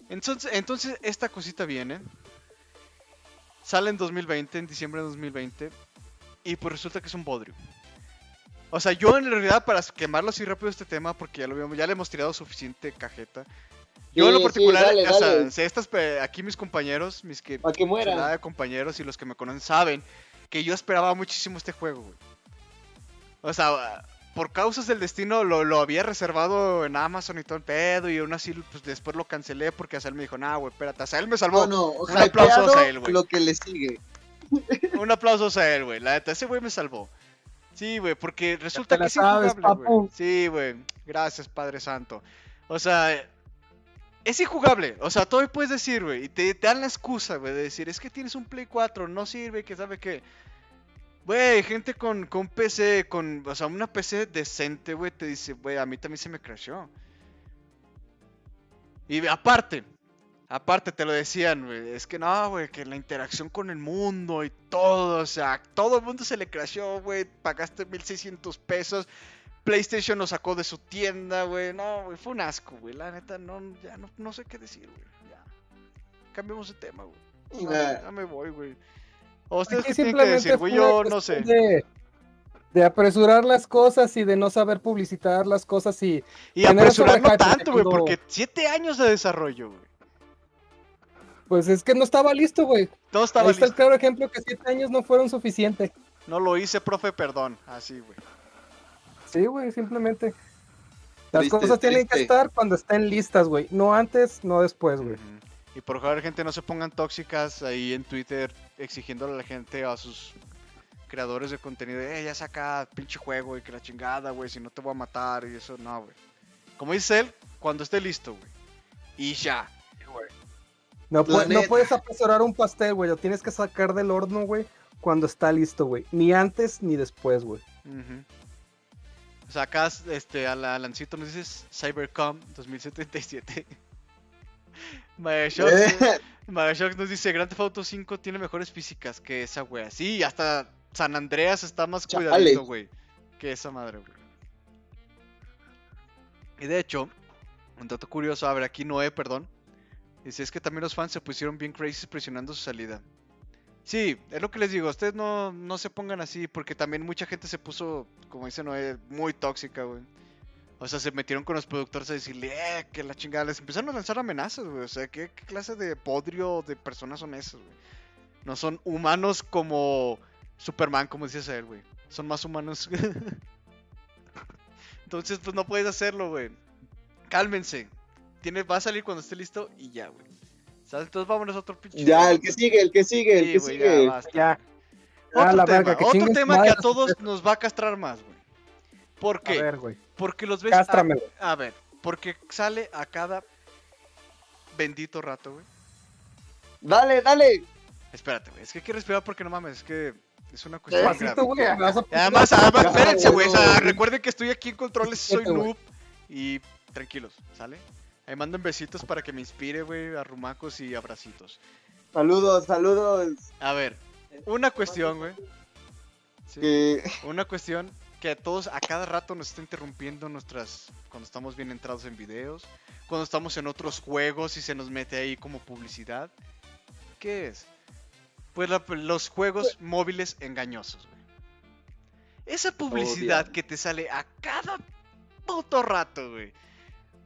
Entonces, entonces, esta cosita viene. Sale en 2020, en diciembre de 2020. Y pues resulta que es un bodrio. O sea, yo en realidad, para quemarlo así rápido este tema, porque ya lo habíamos, ya le hemos tirado suficiente cajeta. Yo en lo sí, particular, dale, o sea, dale. si estas, aquí mis compañeros, mis que que muera. compañeros y los que me conocen saben que yo esperaba muchísimo este juego, güey. O sea, por causas del destino lo, lo había reservado en Amazon y todo el pedo y aún así pues después lo cancelé porque Azael me dijo, nah, güey, espérate, Azael me salvó. No, no, Un aplauso a Azael, güey. lo que le sigue. Un aplauso a Azael, güey. La neta, ese güey me salvó. Sí, güey, porque resulta que es injugable, güey. Sí, güey. Gracias, Padre Santo. O sea, es injugable. O sea, todo puedes decir, güey. Y te, te dan la excusa, güey, de decir, es que tienes un Play 4, no sirve, que sabe qué. Güey, gente con, con PC, con, o sea, una PC decente, güey, te dice, güey, a mí también se me crasheó. Y aparte, aparte te lo decían, güey, es que no, güey, que la interacción con el mundo y todo, o sea, todo el mundo se le crasheó, güey, pagaste 1600 pesos, PlayStation lo sacó de su tienda, güey, no, güey, fue un asco, güey, la neta, no, ya no, no sé qué decir, güey, ya. Cambiemos de tema, güey. Nah. Ya me voy, güey. ¿O ustedes qué tienen que decir, güey? Yo no sé. De, de apresurar las cosas y de no saber publicitar las cosas y Y generar apresurar no sobrehype, porque tanto, güey, cuando- porque siete años de desarrollo, güey. Pues es que no estaba listo, güey. Todo estaba Ahí está el listo. claro ejemplo que siete años no fueron suficientes. No lo hice, profe, perdón. Así, güey. Sí, güey, simplemente. Las Triste, cosas tienen que estar cuando estén listas, güey. No antes, no después, güey. Y por favor, gente, no se pongan tóxicas ahí en Twitter exigiéndole a la gente, a sus creadores de contenido, eh, ya saca pinche juego y que la chingada, güey, si no te voy a matar y eso, no, güey. Como dice él, cuando esté listo, güey. Y ya. No, pu- puedes apresurar un pastel, güey. Lo tienes que sacar del horno, güey. cuando está listo, güey. Ni antes ni después, güey. Ujú. O sea, acá este, a la Lancito nos dices Cybercom 2077. Bioshock, Eh, nos dice Grand Theft Auto 5 tiene mejores físicas que esa wea. Sí, hasta San Andreas está más Chale. cuidadito, güey. Que esa madre, güey. Y de hecho, un dato curioso, a ver, aquí Noé, perdón. Dice, es que también los fans se pusieron bien crazy presionando su salida. Sí, es lo que les digo, ustedes no, no se pongan así, porque también mucha gente se puso, como dice Noé, muy tóxica, güey. O sea, se metieron con los productores a decirle, eh, que la chingada, les empezaron a lanzar amenazas, güey. O sea, ¿qué, clase de podrio de personas son esas, güey? No son humanos como Superman, como a él, güey. Son más humanos. Entonces, pues no puedes hacerlo, güey. Cálmense. Tiene, va a salir cuando esté listo y ya, güey. ¿Sabes? Entonces vámonos a otro pinche. ya, el que sigue, el que sigue, el Sí, que güey, sigue. ya, basta. Ya. Otro Ah, la tema, verga, que otro tema que a todos nos va a castrar más, güey. ¿Por A qué? ver, güey. Porque los ves. a-. A ver, porque sale a cada bendito rato, güey. Dale, dale. Espérate, güey. Es que hay que respirar porque no mames, es que es una cuestión. Pasito, güey. a- Además, además, espérense, güey. O sea, recuerden que estoy aquí en controles, soy noob. Y tranquilos, ¿sale? Ahí manden besitos para que me inspire, güey, arrumacos y abracitos. Saludos, saludos. A ver, una cuestión, güey. Sí, Que Una cuestión que a todos a cada rato nos está interrumpiendo nuestras cuando estamos bien entrados en videos, cuando estamos en otros juegos y se nos mete ahí como publicidad. ¿Qué es? Pues la- los juegos móviles engañosos, güey. Esa publicidad que te sale a cada puto rato, güey.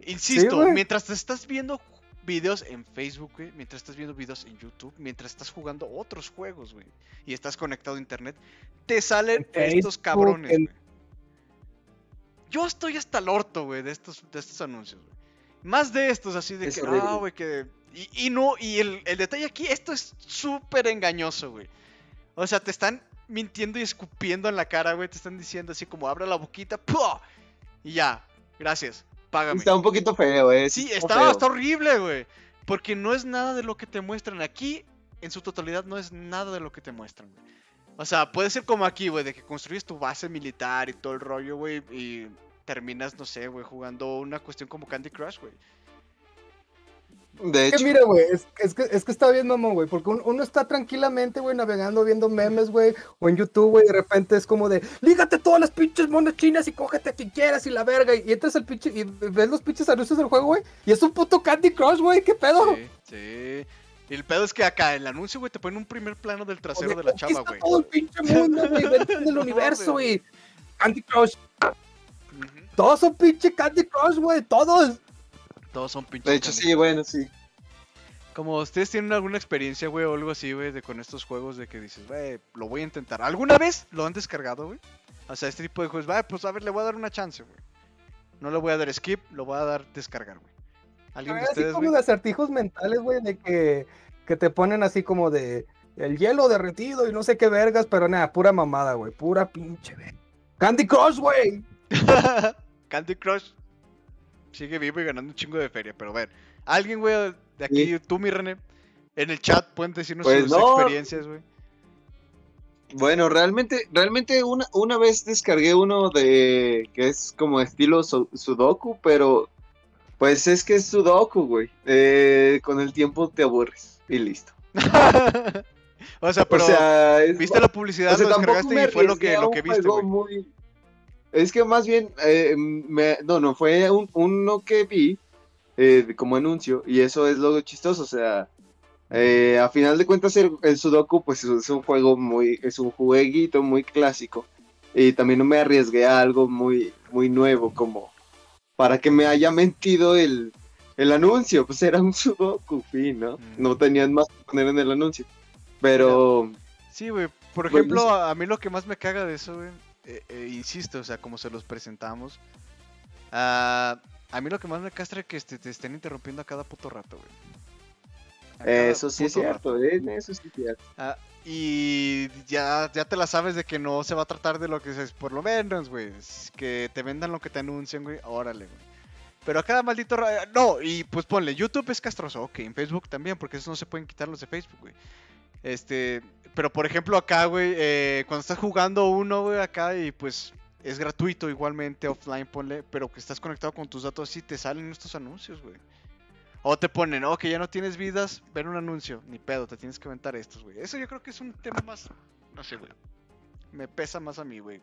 Insisto, mientras te estás viendo videos en Facebook, güey, mientras estás viendo videos en YouTube, mientras estás jugando otros juegos, güey, y estás conectado a internet, te salen En estos cabrones, güey. Yo estoy hasta el orto, güey, de estos, de estos anuncios, güey. Más de estos, así de que, ah, güey, que... Y, y no, y el, el detalle aquí, esto es súper engañoso, güey. O sea, te están mintiendo y escupiendo en la cara, güey, te están diciendo así como, abre la boquita, ¡pua! Y ya, gracias, págame. está un poquito feo, eh. Sí, está está, feo. está horrible, güey. Porque no es nada de lo que te muestran aquí. En su totalidad no es nada de lo que te muestran, güey. O sea, puede ser como aquí, güey, de que construyes tu base militar y todo el rollo, güey, y terminas, no sé, güey, jugando una cuestión como Candy Crush, güey. De que hecho, mira, güey, es, es que, es que está bien, mamón, güey, porque un- uno está tranquilamente, güey, navegando, viendo memes, güey, o en YouTube, güey, de repente es como de, lígate todas las pinches monas chinas y cógete a quien quieras y la verga, y, y entras al pinche, y ves los pinches anuncios del juego, güey, y es un puto Candy Crush, güey, ¿qué pedo? Sí, sí. Y el pedo es que acá en el anuncio, güey, te ponen un primer plano del trasero de la chava, güey. todo el pinche mundo, güey, del universo, güey. Candy Crush, todos son pinche Candy Crush, güey, todos. Todos son pinches. de hecho, sí, bueno, sí. Como ustedes tienen alguna experiencia, güey, o algo así, güey, de con estos juegos de que dices, güey, lo voy a intentar. ¿Alguna vez lo han descargado, güey? O sea, este tipo de juegos, güey, pues a ver, le voy a dar una chance, güey. No le voy a dar skip, lo voy a dar descargar, güey. ¿Alguien de Así ustedes, como güey? de acertijos mentales, güey, de que, que te ponen así como de el hielo derretido y no sé qué vergas, pero nada, pura mamada, güey, pura pinche verga. Candy Crush, güey. Candy Crush sigue vivo y ganando un chingo de feria, pero a ver, alguien, güey, de aquí, Sí. tú, mi René, en el chat pueden decirnos Pues sus no. experiencias, güey. Bueno, realmente, realmente una, una vez descargué uno de que es como estilo su- Sudoku, pero pues es que es Sudoku, güey. Eh, con el tiempo te aburres y listo. o sea, pero o sea, es, viste la publicidad, o sea, lo tampoco descargaste y fue lo que, lo que viste, juego güey. muy- Es que más bien, eh, me- no, no, fue un- uno que vi eh, como anuncio y eso es lo chistoso, o sea, eh, a final de cuentas el, el Sudoku pues es un juego muy, es un jueguito muy clásico y también no me arriesgué a algo muy, muy nuevo como para que me haya mentido el, el anuncio, pues era un Sudoku, fin, ¿no? Mm. No tenían más que poner en el anuncio, pero... Sí, güey. Por ejemplo, a mí lo que más me caga de eso, güey, eh, eh, insisto, o sea, como se los presentamos, ah, a mí lo que más me castra es que este, te estén interrumpiendo a cada puto rato, güey. Cada Eso sí es puto rato. cierto, ¿eh? eso sí es cierto. Y ya, ya te la sabes de que no se va a tratar de lo que es, por lo menos, güey. Que te vendan lo que te anuncian, güey. Órale, güey. Pero a cada maldito... ra- No, y pues ponle, YouTube es castroso. Ok, en Facebook también, porque eso no se pueden quitar los de Facebook, güey. Este... pero por ejemplo acá, güey, eh, cuando estás jugando uno, güey, acá y pues es gratuito igualmente, offline, ponle, pero que estás conectado con tus datos así, te salen estos anuncios, güey. O te ponen, oh, que ya no tienes vidas, ver un anuncio. Ni pedo, te tienes que aventar estos, güey. Eso yo creo que es un tema más, no sé, güey. Me pesa más a mí, güey.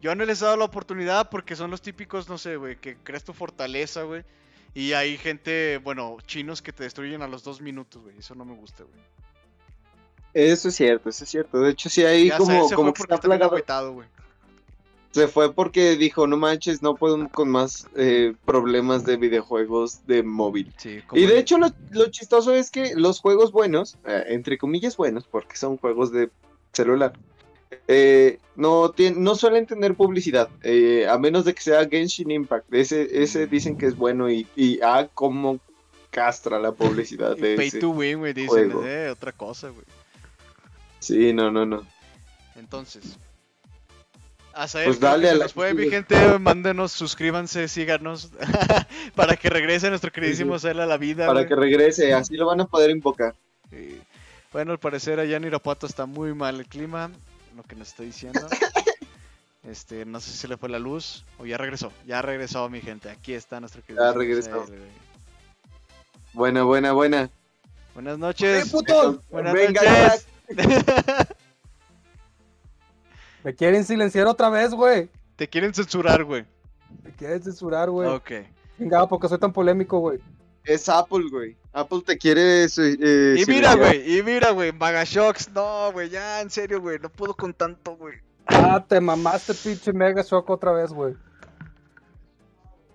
Yo no les he dado la oportunidad porque son los típicos, no sé, güey, que creas tu fortaleza, güey. Y hay gente, bueno, chinos que te destruyen a los dos minutos, güey. Eso no me gusta, güey. Eso es cierto, eso es cierto. De hecho, sí hay Ya sé, como, se como fue que está plagado. Se fue porque dijo, no manches, no puedo con más eh, problemas de videojuegos de móvil. Sí, Y de el- hecho lo, lo chistoso es que los juegos buenos, eh, entre comillas buenos, porque son juegos de celular, eh, no, no suelen tener publicidad, eh, a menos de que sea Genshin Impact. Ese, ese dicen que es bueno y, y ah, cómo castra la publicidad de Pay ese. to win, güey, dicen. juego. Eh, otra cosa, güey. Sí, no, no, no. Entonces. A saber Pues dale que a la nos fue, mi gente, mándenos, suscríbanse, síganos, para que regrese nuestro queridísimo Cela a la vida, Para güey. que regrese, así lo van a poder invocar. Y, bueno, al parecer allá en Irapuato está muy mal el clima, lo que nos está diciendo. Este, no sé si se le fue la luz o ya regresó. Ya regresó, mi gente. Aquí está nuestro querido. regresó. Buena, buena, buena. Buenas noches. ¡Eh, puto! Buenas Venga, noches. Me quieren silenciar otra vez, güey. Te quieren censurar, güey. Me quieren censurar, güey. Ok. Chingado, porque soy tan polémico, güey. Es Apple, güey. Apple te quiere... su- eh, Y mira, güey, y mira, güey, Magashocks. No, güey, ya, en serio, güey, no puedo con tanto, güey. Ah, te mamaste, pinche Mega Shock otra vez, güey.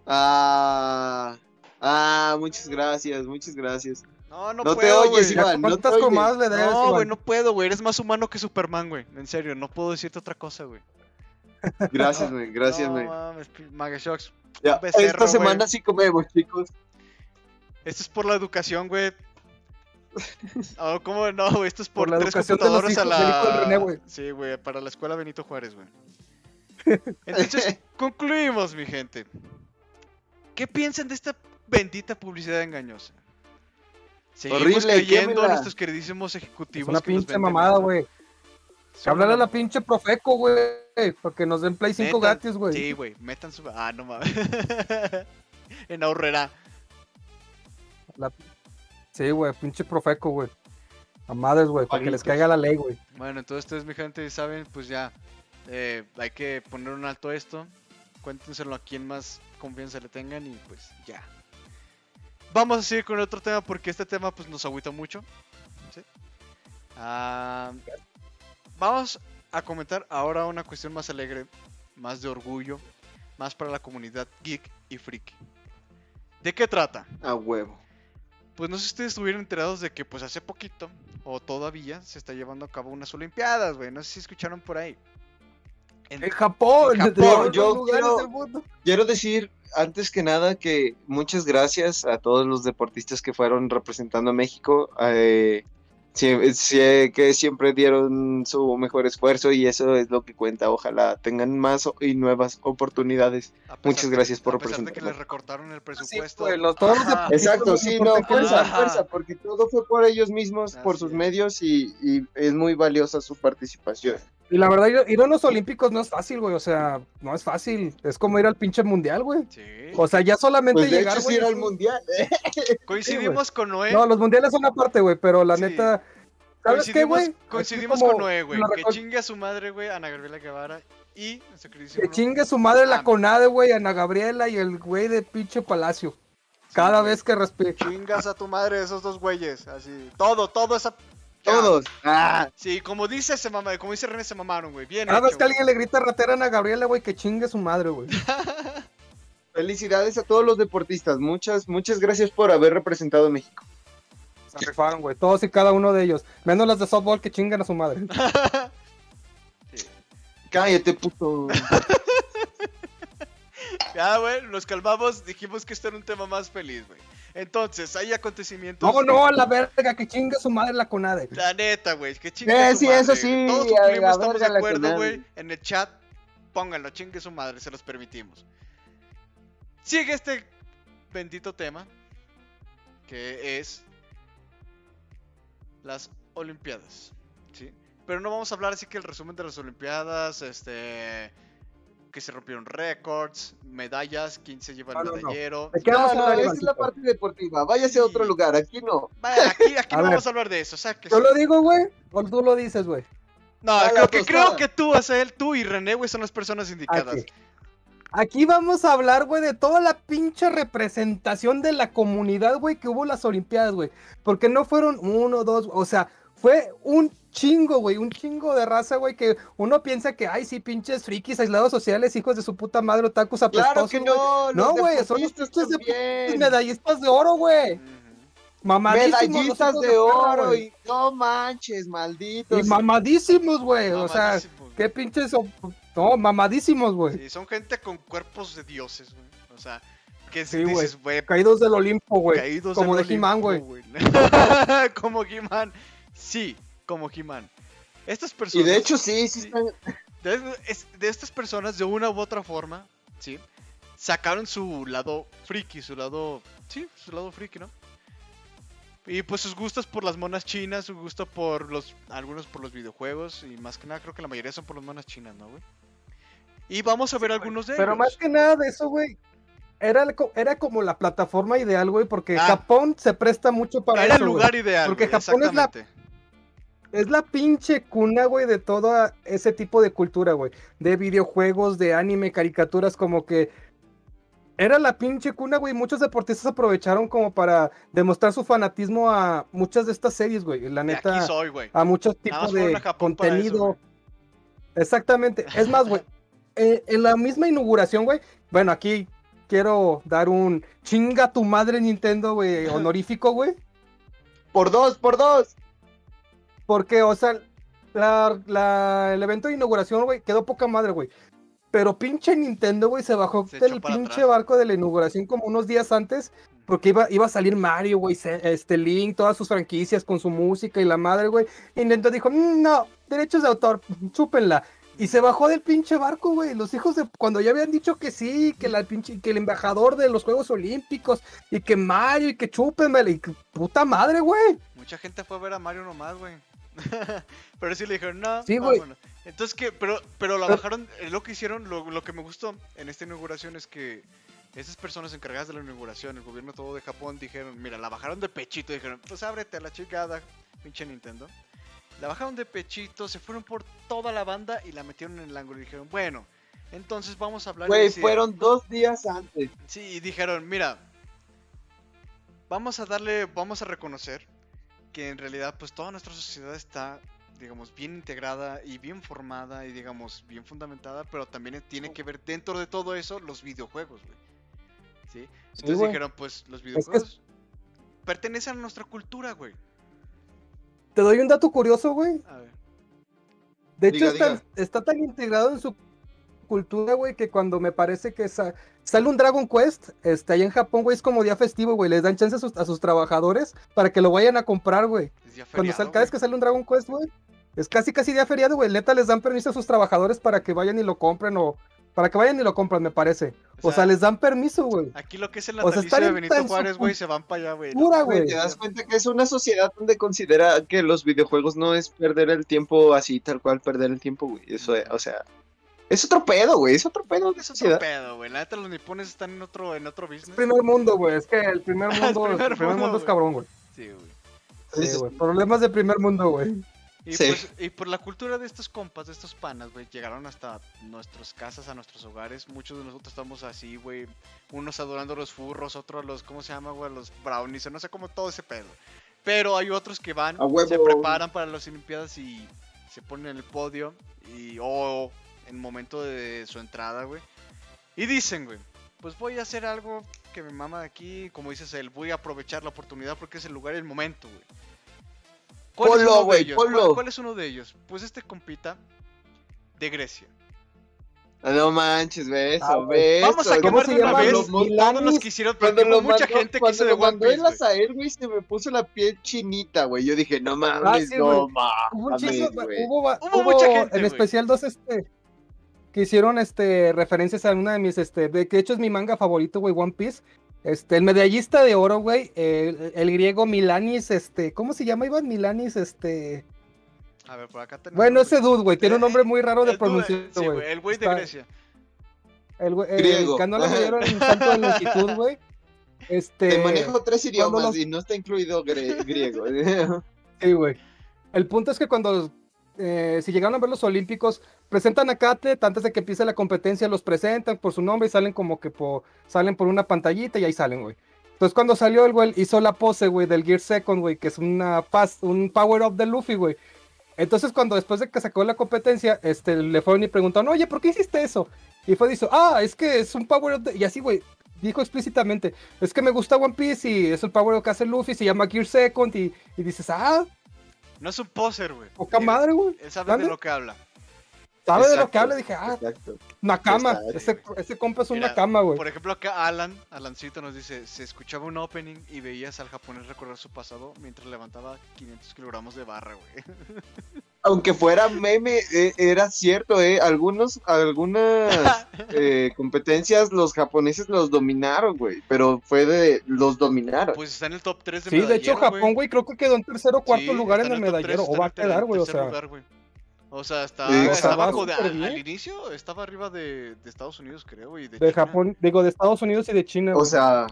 Ah, ah, muchas gracias, muchas gracias. No, no, No te puedo, oyes, güey. Iván. no ¿Cuántas te oyes. comadas le No, güey, no puedo, güey. Eres más humano que Superman, güey. En serio, no puedo decirte otra cosa, güey. Gracias, güey, gracias, no, güey. mames, pi- Magashocks. Ya, becerro, esta semana güey. sí comemos, chicos. Esto es por la educación, güey. Oh, ¿Cómo no, güey? Esto es por, Por la tres educación de los computadoras a hijos la. René. Sí, güey, para la escuela Benito Juárez, güey. Entonces, concluimos, mi gente. ¿Qué piensan de esta bendita publicidad engañosa? Seguimos Horrible, creyendo a nuestros queridísimos Es ejecutivos. una que pinche mamada, güey. Háblale a la pinche Profeco, güey. Para que nos den Play 5 Metan- gratis, güey. Sí, güey, metan su. Ah, no mames. en ahorrera. La- Sí, güey, pinche Profeco, güey. A madres, güey, para que les caiga la ley, güey. Bueno, entonces ustedes, mi gente, saben, pues ya. eh, hay que poner un alto a esto. Cuéntenselo a quien más confianza le tengan y pues ya. Vamos a seguir con otro tema porque este tema pues nos agüita mucho. ¿sí? Ah, vamos a comentar ahora una cuestión más alegre, más de orgullo, más para la comunidad geek y freak. ¿De qué trata? A huevo. Pues no sé si ustedes estuvieron enterados de que pues hace poquito, o todavía, se está llevando a cabo unas Olimpiadas, güey. No sé si escucharon por ahí. En- En Japón, En Japón, yo quiero- del mundo. Quiero decir, antes que nada, que muchas gracias a todos los deportistas que fueron representando a México, eh, que siempre dieron su mejor esfuerzo y eso es lo que cuenta. Ojalá tengan más y nuevas oportunidades. muchas gracias por A pesar de que les recortaron el Sí, presupuesto. los, todos los Exacto, sí, no, fuerza, Ajá. fuerza, porque todo fue por ellos mismos, por sus es. medios y, y es muy valiosa su participación. Y la verdad, ir, ir a los olímpicos no es fácil, güey. O sea, no es fácil. Es como ir al pinche mundial, güey. Sí. O sea, ya solamente Pues de llegar, hecho güey, el un- mundial. ¿eh? Coincidimos con Noé. No, los mundiales son aparte, güey, pero la Sí. neta. ¿Sabes qué, güey? Coincidimos como con Noé, güey. Que chingue a su madre, güey, Ana Gabriela Guevara. Y. Que chingue su madre la Conade, güey, Ana Gabriela y el güey de pinche Palacio. Cada vez que respire. Chingas a tu madre esos dos güeyes. Así. Todo, todo esa. Todos. Ah, Sí, como dice, se mama, como dice René, se mamaron, güey. Bien. Cada vez hecho, que alguien le grita ratera a Gabriela, güey, que chingue su madre, güey. felicidades a todos los deportistas. Muchas, muchas gracias por haber representado a México. Se rifaron, güey. Todos y cada uno de ellos. Menos las de softball que chingan a su madre. Sí. Cállate, puto. Ya, güey, nos calmamos. Dijimos que este era un tema más feliz, güey. Entonces, hay acontecimientos. No, no, a la verga, que chingue su madre la Conade. La neta, güey, que chingue Eh, su sí, madre. eso sí, Todos cumplimos, estamos de acuerdo, güey. En el chat, pónganlo, chingue su madre, se los permitimos. Sigue este bendito tema, que es las Olimpiadas. ¿sí? Pero no vamos a hablar así que el resumen de las Olimpiadas, este que se rompieron récords, medallas, quién se lleva el No, no, no. medallero. ¿De qué No, vamos a no, hablar, esa es la parte deportiva. Váyase a otro lugar, aquí no. Vaya, aquí, aquí A no ver. vamos a hablar de eso, o sea que ¿Yo lo digo, güey? ¿O tú lo dices, güey? No, Dale, creo que, creo que tú, o sea, él, tú y René, güey, son las personas indicadas. Aquí. Aquí vamos a hablar, güey, de toda la pinche representación de la comunidad, güey, que hubo en las Olimpiadas, güey. Porque no fueron uno, dos, o sea, fue un chingo, güey, un chingo de raza, güey, que uno piensa que, ay, sí, pinches frikis, aislados sociales, hijos de su puta madre, otakus apestosos, Claro que güey. no. No, güey, son los pinches de- medallistas de oro, güey. Hijos de oro güey. y no manches, malditos. Y mamadísimos, güey. O sea, qué pinches. son- No, mamadísimos, güey. Sí, son gente con cuerpos de dioses, güey. O sea, que Sí, dices, güey, Caídos del Olimpo, güey. caídos Como de He-Man, güey. como He-Man. Sí, como He-Man. Estas Y personas. de hecho, sí, sí están. de, es- de estas personas, de una u otra forma, ¿sí? Sacaron su lado friki, su lado. Sí, su lado friki, ¿no? Y pues sus gustos por las monas chinas, su gusto por los. Algunos por los videojuegos, y más que nada creo que la mayoría son por las monas chinas, ¿no, güey? Y vamos a ver algunos de Pero ellos. más que nada de eso, güey. Era, era como la plataforma ideal, güey, porque Ah. Japón se presta mucho para Era eso. el güey. lugar ideal. Porque güey, Japón es la- exactamente. Es la pinche cuna, güey, de todo ese tipo de cultura, güey. De videojuegos, de anime, caricaturas, como que. Era la pinche cuna, güey. Muchos deportistas aprovecharon como para demostrar su fanatismo a muchas de estas series, güey. La De neta. aquí soy, güey. a muchos tipos de eso, contenido. Exactamente. Es más, güey, eh, en la misma inauguración, güey, bueno, aquí quiero dar un chinga tu madre Nintendo, güey, honorífico, güey. Por dos, por dos. Porque, o sea, la, la- el evento de inauguración, güey, quedó poca madre, güey. Pero pinche Nintendo, güey, se bajó Se del pinche atrás. barco de la inauguración como unos días antes. Porque iba, iba a salir Mario, güey, este Link, todas sus franquicias con su música y la madre, güey. Y Nintendo dijo, "Mm, no, derechos de autor, chúpenla. Y se bajó del pinche barco, güey. Los hijos de. Cuando ya habían dicho que sí, que, la pinche, que el embajador de los Juegos Olímpicos, y que Mario, y que chúpenmela, y que puta madre, güey. Mucha gente fue a ver a Mario nomás, güey. pero sí le dijeron, no, Sí, vámonos. Entonces, que Pero, pero la bajaron, eh, lo que hicieron, lo, lo que me gustó en esta inauguración es que esas personas encargadas de la inauguración, el gobierno todo de Japón, dijeron, mira, la bajaron de pechito, dijeron, pues ábrete a la chingada, pinche Nintendo. La bajaron de pechito, se fueron por toda la banda y la metieron en el ángulo y dijeron, bueno, entonces vamos a hablar... Güey, fueron dos días antes. Sí, y dijeron, mira, vamos a darle, vamos a reconocer que en realidad pues toda nuestra sociedad está, digamos, bien integrada y bien formada y digamos, bien fundamentada, pero también tiene que ver dentro de todo eso los videojuegos, güey. ¿Sí? Entonces güey. dijeron, pues los es- videojuegos pertenecen a nuestra cultura, güey. Te doy un dato curioso, güey. A ver. De hecho, Diga, está, está tan integrado en su cultura, güey, que cuando me parece que sa- sale un Dragon Quest, este, allá en Japón, güey, es como día festivo, güey. Les dan chance a sus, a sus trabajadores para que lo vayan a comprar, güey. Cuando sal- cada vez que sale un Dragon Quest, güey, es casi casi día feriado, güey. Neta les dan permiso a sus trabajadores para que vayan y lo compren o para que vayan y lo compren, me parece. O sea, les dan permiso, güey. Aquí lo que es el o sea, natalicio están de en Benito Juárez, güey, se van para allá, güey. ¿no? Pura, Güey, güey. te das cuenta que es una sociedad donde considera que los videojuegos no es perder el tiempo así, tal cual perder el tiempo, güey. Eso, o sea, es otro pedo, güey. Es otro pedo de Es otro sociedad. pedo, güey. La neta, los nipones están en otro, en otro Es business. primer mundo, güey. Es que el primer mundo, el primer primer, mundo, mundo es cabrón, güey. Sí, güey. Sí, güey. Problemas de primer mundo, güey. Y, Sí. pues, y por la cultura de estos compas, de estos panas, güey, llegaron hasta nuestras casas, a nuestros hogares. Muchos de nosotros estamos así, güey. Unos adorando a los furros, otros los, ¿cómo se llama, güey? Los brownies, o no sé cómo todo ese pedo. Pero hay otros que van, se preparan para las Olimpiadas y se ponen en el podio. Y, o en momento de su entrada, güey. Y dicen, güey, pues voy a hacer algo que me mama de aquí. Como dices él, voy a aprovechar la oportunidad porque es el lugar y el momento, güey. ¿Cuál es Ponlo, uno de güey, ellos? ¿Cuál- ponlo. ¿Cuál es uno de ellos? Pues este compita de Grecia. Ah, No manches, ve eso, Ah, ve Vamos a ¿Cómo quemar se de una vez Los todos los Milanis. que hicieron. Cuando Cuando lo mucha mandó, gente que cuando hizo de One Piece, el güey. Azael, güey, se me puso la piel chinita, güey. Yo dije, no mames, sí, no mames, hubo, Hubo hubo mucha gente, en güey. especial dos este que hicieron este referencias a una de mis este de que de hecho es mi manga favorito, güey, One Piece. Este, el medallista de oro, güey, el, el griego Milanis, este, ¿cómo se llama Iván? Milanis, este, A ver, por acá tenemos. Bueno, ese dude, güey, tiene un nombre muy raro de pronunciar, sí, güey. El güey de Grecia. El, güey- el Griego. que no le dieron de longitud, güey. Este. Te manejo tres idiomas los- y no está incluido gre- griego. Sí, güey. El punto es que cuando, eh, si llegaron a ver los Olímpicos, presentan a Catet antes de que empiece la competencia, los presentan por su nombre y salen como que por, salen por una pantallita y ahí salen, güey. Entonces cuando salió el güey, hizo la pose, güey, del Gear Second, güey, que es una pas- un power up de Luffy, güey. Entonces cuando después de que sacó la competencia, este, le fueron y preguntaron, oye, ¿por qué hiciste eso? Y fue, dijo, ah, es que es un power up de... Y así, güey, dijo explícitamente, es que me gusta One Piece y es el power up que hace Luffy, se llama Gear Second y, y dices, ah, No es un poser, güey. poca madre, güey. Él sabe de lo que habla. ¿Sabe de lo que habla? Dije, ah, Exacto. Nakama. Ese, ese compa es Mira, una cama, güey. Por ejemplo, acá Alan, Alancito nos dice, se escuchaba un opening y veías al japonés recordar su pasado mientras levantaba 500 kilogramos de barra, güey. Aunque fuera meme, eh, era cierto, ¿eh? Algunos, algunas eh, competencias los japoneses los dominaron, güey. Pero fue de. Los dominaron. Pues está en el top 3 de Sí, de hecho, Japón, güey, creo que quedó en tercero o cuarto Sí, lugar en el medallero. o va a quedar, güey, o sea. lugar, güey. O sea, está, Sí, estaba co- de- al, inicio estaba arriba de, de Estados Unidos, creo, y de, De China. Japón, digo, de Estados Unidos y de China. O güey. sea.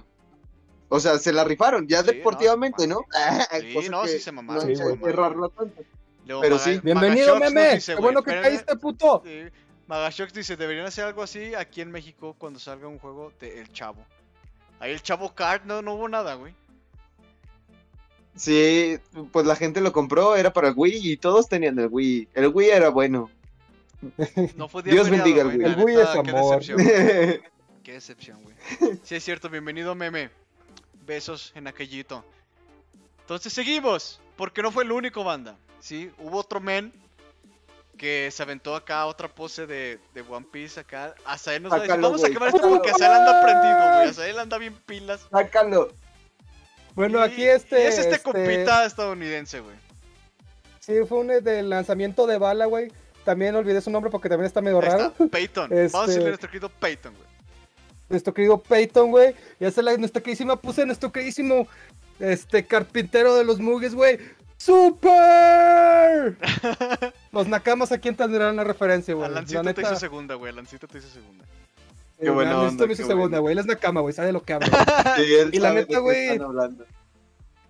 O sea, se la rifaron, ya Sí, no, deportivamente, ¿no? Sí, no, sí se mamaron, No sí se mamaron. errarlo tanto. Luego pero Maga- sí. Bienvenido, meme. dice, Qué güey, bueno que caíste, puto. Sí. Magashox dice, deberían hacer algo así aquí en México cuando salga un juego de El Chavo. Ahí el Chavo Card no, no hubo nada, güey. Sí, pues la gente lo compró, era para el Wii y todos tenían el Wii. El Wii era bueno. No Dios feriado, bendiga güey, Wii. El Wii es qué amor. decepción. Qué decepción, güey. Sí, es cierto, bienvenido, meme. Besos en aquellito. Entonces seguimos, porque no fue el único banda. Sí, hubo otro men que se aventó acá otra pose de, de One Piece acá. Hasta él nos va a decir, vamos a acabar esto porque hasta él anda prendido, güey. Hasta él anda bien pilas. Sácalo. Bueno, Y- aquí este. es este, este, compita estadounidense, güey. Sí, fue un del lanzamiento de bala, güey. También olvidé su nombre porque también está medio Ahí raro. está, Peyton. Vamos a Este- decirle a nuestro querido Peyton, güey. Nuestro querido Peyton, güey. Y esa es la, nuestra queridísima puse, nuestro queridísimo este carpintero de los mugues, güey. ¡Super! Los nakamas aquí entenderán la referencia, güey. Alancito La te neta, hizo segunda, güey. Alancito te hizo segunda. Qué buena onda, me hizo qué segunda, güey. Él es nakama, güey. Sabe de lo que habla. Y la neta, güey.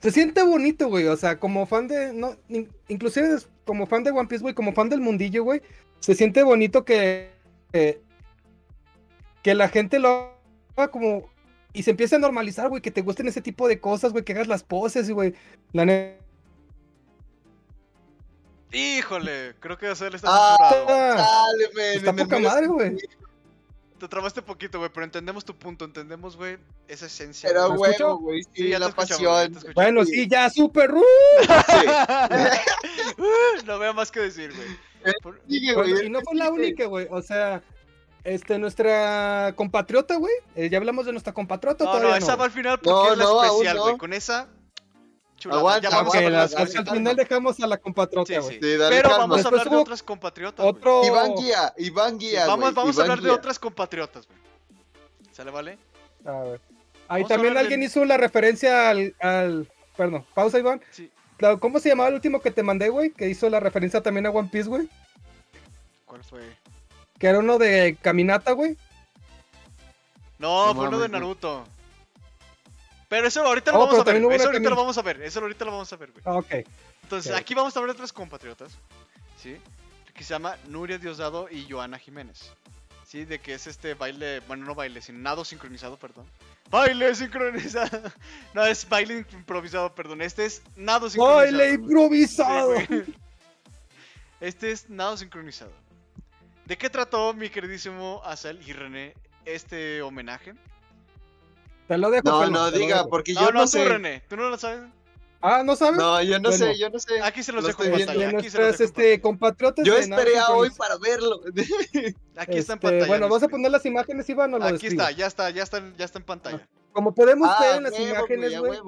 Se siente bonito, güey. O sea, como fan de. No, in- inclusive es- como fan de One Piece, güey, como fan del mundillo, güey. Se siente bonito que. eh, que la gente lo haga como. Y se empiece a normalizar, güey. Que te gusten ese tipo de cosas, güey. Que hagas las poses, güey. La neta. Híjole, creo que hacerle está Ah, censurado. dale, men, Está poca madre, güey. Te trabaste poquito, güey, pero entendemos tu punto, entendemos, güey, esa esencia. Era güey. ¿Me escucho? huevo, güey. Sí, Sí, ya la pasión. Bueno, sí, ya, super. uh, Sí. no veo más que decir, güey. Por- Sigue, Bueno, güey. y no fue la única, güey. O sea, este, nuestra compatriota, güey. eh, ya hablamos de nuestra compatriota. No, todavía no, esa no, va al final porque No, es la especial, güey. no. Con esa chulada. Aguanta, ya vamos a las- de al final dejamos a la compatriota, Sí, güey. sí. Sí, dale Pero calma. vamos a Después hablar de otras compatriotas. Otro. Iván Guía, Iván Guía. Vamos, vamos a hablar de otras compatriotas, güey. ¿Sale, vale? A ver. Ahí también alguien hizo la referencia al, al. Perdón, pausa, Iván. Sí. ¿Cómo se llamaba el último que te mandé, güey? Que hizo la referencia también a One Piece, güey. ¿Cuál fue? Que era uno de caminata, güey. No, No fue uno de. Naruto. Pero eso ahorita lo Oh, vamos a ver. Eso ahorita lo vamos a ver. Eso ahorita lo vamos a ver, güey. Ah, ok. Entonces, aquí vamos a hablar de otras compatriotas. ¿Sí? Que se llama Nuria Diosdado y Joana Jiménez. ¿Sí? De que es este baile. Bueno, no baile, sino nado sincronizado, perdón. Baile sincronizado. No, es baile improvisado, perdón. Este es nado sincronizado. ¡Baile improvisado! Sí. Este es nado sincronizado. ¿De qué trató mi queridísimo Azel y René este homenaje? Te lo dejo. No, no diga, dejo. porque No, yo no, no tú, sé. René. ¿Tú no lo sabes? Ah, ¿no sabes? No, yo no Bueno. sé, yo no sé. Aquí se los Lo dejo en pantalla. Aquí se los este, compatriotas. Yo esperé a hoy para verlo. Aquí está en Este, pantalla. Bueno, ¿vas a poner las imágenes, Iván, o lo Aquí está, ya está, ya está, en- ya está en pantalla. Como podemos Ah, ver en las huevo, imágenes, güey,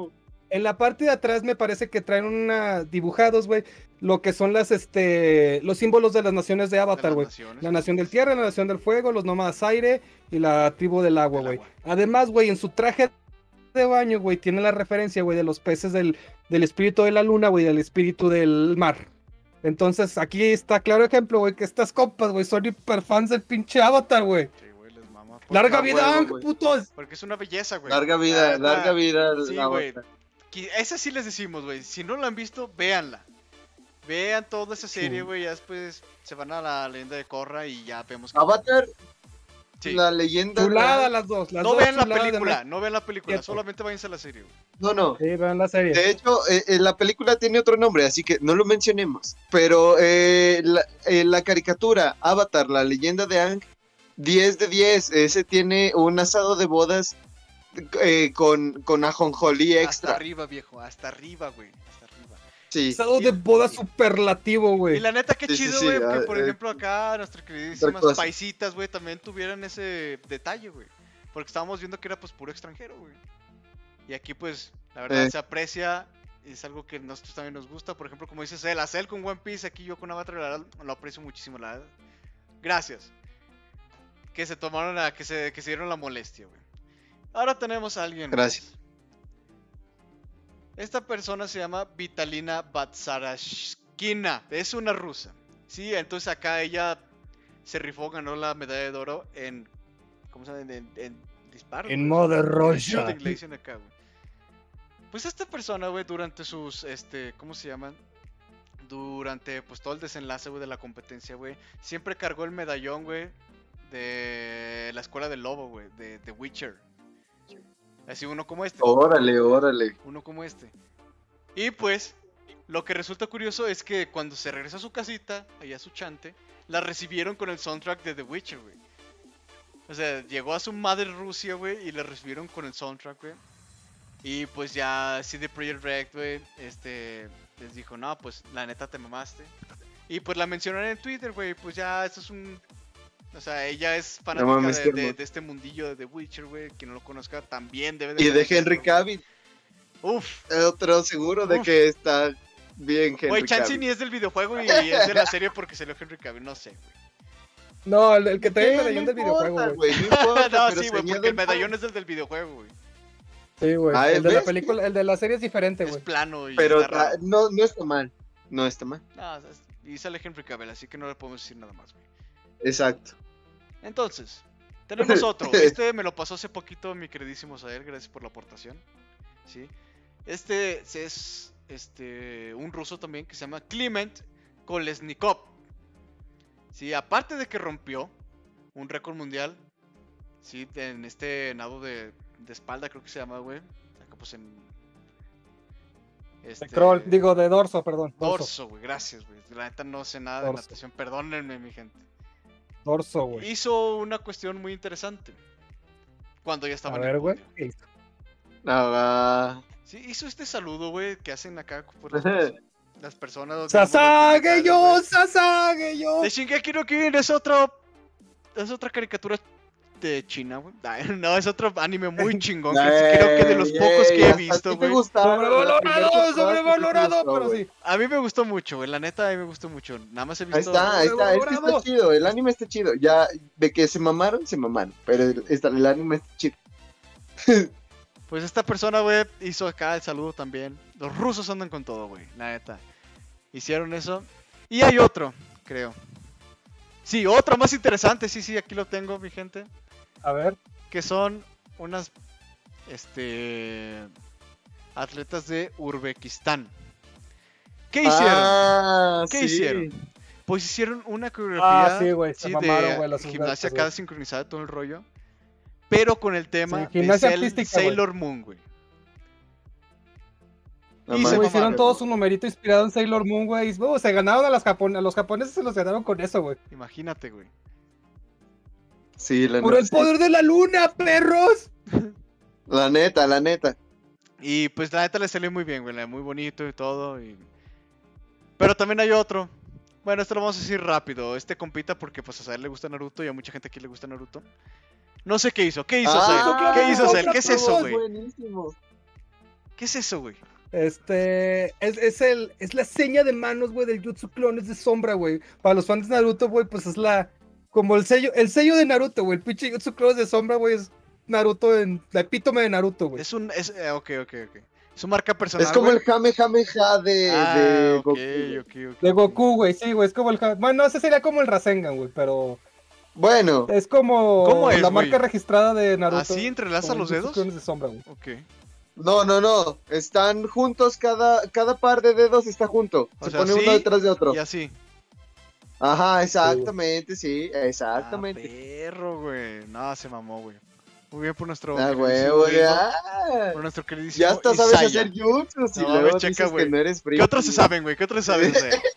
en la parte de atrás me parece que traen una dibujados, güey, lo que son las, este, los símbolos de las naciones de Avatar, güey. La nación del tierra, la nación del fuego, los nómadas aire y la tribu del agua, güey. Además, güey, en su traje de baño, güey, tiene la referencia, güey, de los peces del, del espíritu de la luna, güey, del espíritu del mar. Entonces, aquí está claro ejemplo, güey, que estas compas, güey, son hiper fans del pinche Avatar, güey. Sí, güey, les mama. Porque- Larga vida, Ang, putos. Porque es una belleza, güey. Larga La vida, larga vida. Sí, la güey. Esa sí les decimos, güey. Si no la han visto, véanla. Vean toda esa serie, Sí. güey. Ya después se van a la leyenda de Korra y ya vemos que. Avatar, Sí. la leyenda. Chulada las dos. Las No dos vean la de película, no vean la película, Cierto. solamente váyanse a la serie, güey. No, no. Sí, vean la serie. De hecho, eh, eh, la película tiene otro nombre, así que no lo mencionemos. Pero eh, la, eh, la caricatura Avatar, la leyenda de Ang, 10 de 10. Ese tiene un asado de bodas eh, con, con ajonjolí Hasta extra. arriba, viejo, hasta arriba, güey. Hasta arriba. Sí. Estado de boda superlativo, Y güey. la neta, qué Sí, sí, chido, sí, güey, que ah, por eh, ejemplo acá nuestras queridísimas paisitas, güey, también tuvieran ese detalle, güey. Porque estábamos viendo que era pues puro extranjero, güey. Y aquí pues, la verdad Eh. se aprecia, es algo que a nosotros también nos gusta. Por ejemplo, como dices él, a Cell con One Piece, aquí yo con Avatar, la verdad, lo aprecio muchísimo, la verdad. Gracias. Que se tomaron a, que se, que se dieron la molestia, güey. Ahora tenemos a alguien. más. Esta persona se llama Vitalina Batsarashkina. Es una rusa. Sí, entonces acá ella se rifó, ganó la medalla de oro en. ¿Cómo se llama? En, en disparo. En. Mother En le dicen acá, güey. Pues esta persona, güey, durante sus. este ¿Cómo se llaman? Durante pues todo el desenlace, güey, de la competencia, güey. Siempre cargó el medallón, güey. De la escuela del lobo, güey. De The Witcher. Así uno como este Órale, órale. uno como este. Y pues, lo que resulta curioso es que cuando se regresa a su casita, allá a su chante, la recibieron con el soundtrack de The Witcher, güey. O sea, llegó a su madre Rusia, güey, y la recibieron con el soundtrack, güey. Y pues ya CD Projekt Red, güey, este, les dijo, no, pues la neta te mamaste. Y pues la mencionaron en Twitter, güey, pues ya esto es un... O sea, ella es fanática mames, de, este mundillo de The Witcher, güey. Quien no lo conozca también debe de Y de Henry. Cavill, Uf, otro seguro de Uf. que está bien Henry Güey, Chansey ni es del videojuego y es de la serie porque salió Henry Cavill, no sé, güey. No, el, el que trae el medallón No del videojuego, güey. No no, sí, se güey, porque el medallón es del del videojuego, güey. Sí, güey. Ah, el de la película, el de la serie es diferente, Es güey. plano y Pero está ah, no, no está mal. No está mal. No, es- y sale Henry Cavill, así que no le podemos decir nada más, güey. Exacto. Entonces, tenemos otro. Este me lo pasó hace poquito mi queridísimo Sael, gracias por la aportación. ¿Sí? Este es este un ruso también que se llama Kliment Kolesnikov. Sí, aparte de que rompió un récord mundial, sí, en este nado de, de espalda creo que se llama, güey. Acá pues en De este, crawl, digo, de dorso, perdón. Dorso, güey. Gracias, güey. La neta no sé nada de natación. Perdónenme, mi gente dorso, güey. hizo una cuestión muy interesante. Cuando ya estaba A. Ah, Sí, hizo este saludo, güey, que hacen acá por las, pers- las personas. digamos, ¡Sasage yo! ¡Sasage yo! De Shingeki no Kyojin es otro... Es otra caricatura de China, güey. No, es otro anime muy chingón. que creo que de los pocos que he visto, güey. ¡Sobrevalorado! ¡Sobrevalorado! Pero sí. A mí me gustó mucho, güey. La neta, a mí me gustó mucho. Nada más he Ahí visto... está, ahí está, es que está Sobrevalorado. chido, el anime está chido, ya de que se mamaron, se mamaron, pero el, está- el anime está chido. Pues esta persona, güey, hizo acá el saludo también. Los rusos andan con todo, güey, la neta. Hicieron eso. Y hay otro, creo. Sí, otro más interesante, sí, sí, aquí lo tengo, mi gente. A ver. Que son unas, este, atletas de Uzbekistán. ¿Qué hicieron? Ah, ¿Qué sí. hicieron? Pues hicieron una coreografía Ah, sí, sí, mamaron, de los gimnasia güey. sincronizada, todo el rollo. Pero con el tema Sí, de gimnasia Sail-. Sailor Moon, güey. No Y se. Güey, hicieron mamaron. todo su numerito inspirado en Sailor Moon, güey. y, se ganaron a, las japon- a los japoneses, se los ganaron con eso, güey. Imagínate, güey. Sí, la ¡Por neta. el poder de la luna, perros! La neta, la neta. Y pues la neta le salió muy bien, güey. Muy bonito y todo. y- Pero también hay otro. Bueno, esto lo vamos a decir rápido. Este compita porque pues a él le gusta Naruto y a mucha gente aquí le gusta Naruto. No sé qué hizo. ¿Qué hizo Ah? ¿Qué hizo Sael? ¿Qué es eso, güey? Buenísimo. ¿Qué es eso, güey? Este, es, es, el, es la seña de manos, güey, del Jutsu Clones de Sombra, güey. Para los fans de Naruto, güey, pues es la, como el sello, el sello de Naruto, güey. El pinche Jutsu Clones de Sombra, güey, es Naruto, en, la epítome de Naruto, güey. Es un... Es, eh, ok, ok, ok. Su marca personal. Es como el Jame Jame Ja de, Ah, de ok, Goku. ok, ok. De Goku, güey, sí, güey, es como el... ja- Bueno, ese sería como el Rasengan, güey, pero Bueno, es como ¿Cómo es, la marca registrada de Naruto. ¿Así entrelaza los dedos? clones de sombra, güey. Ok. no, no, no. Están juntos, cada, cada par de dedos está junto. O Se sea, pone uno detrás de otro. Y así. Ajá, exactamente, sí, exactamente. Ah, perro, güey. No, se mamó, güey. Muy bien por nuestro. Ah, queridísimo güey, ah. Por nuestro queridísimo. Ya hasta sabes Isaiah. hacer jutsu. Si No, luego checa, dices güey. que no eres ¿Qué otros se saben, güey? ¿Qué otros se saben, Azael?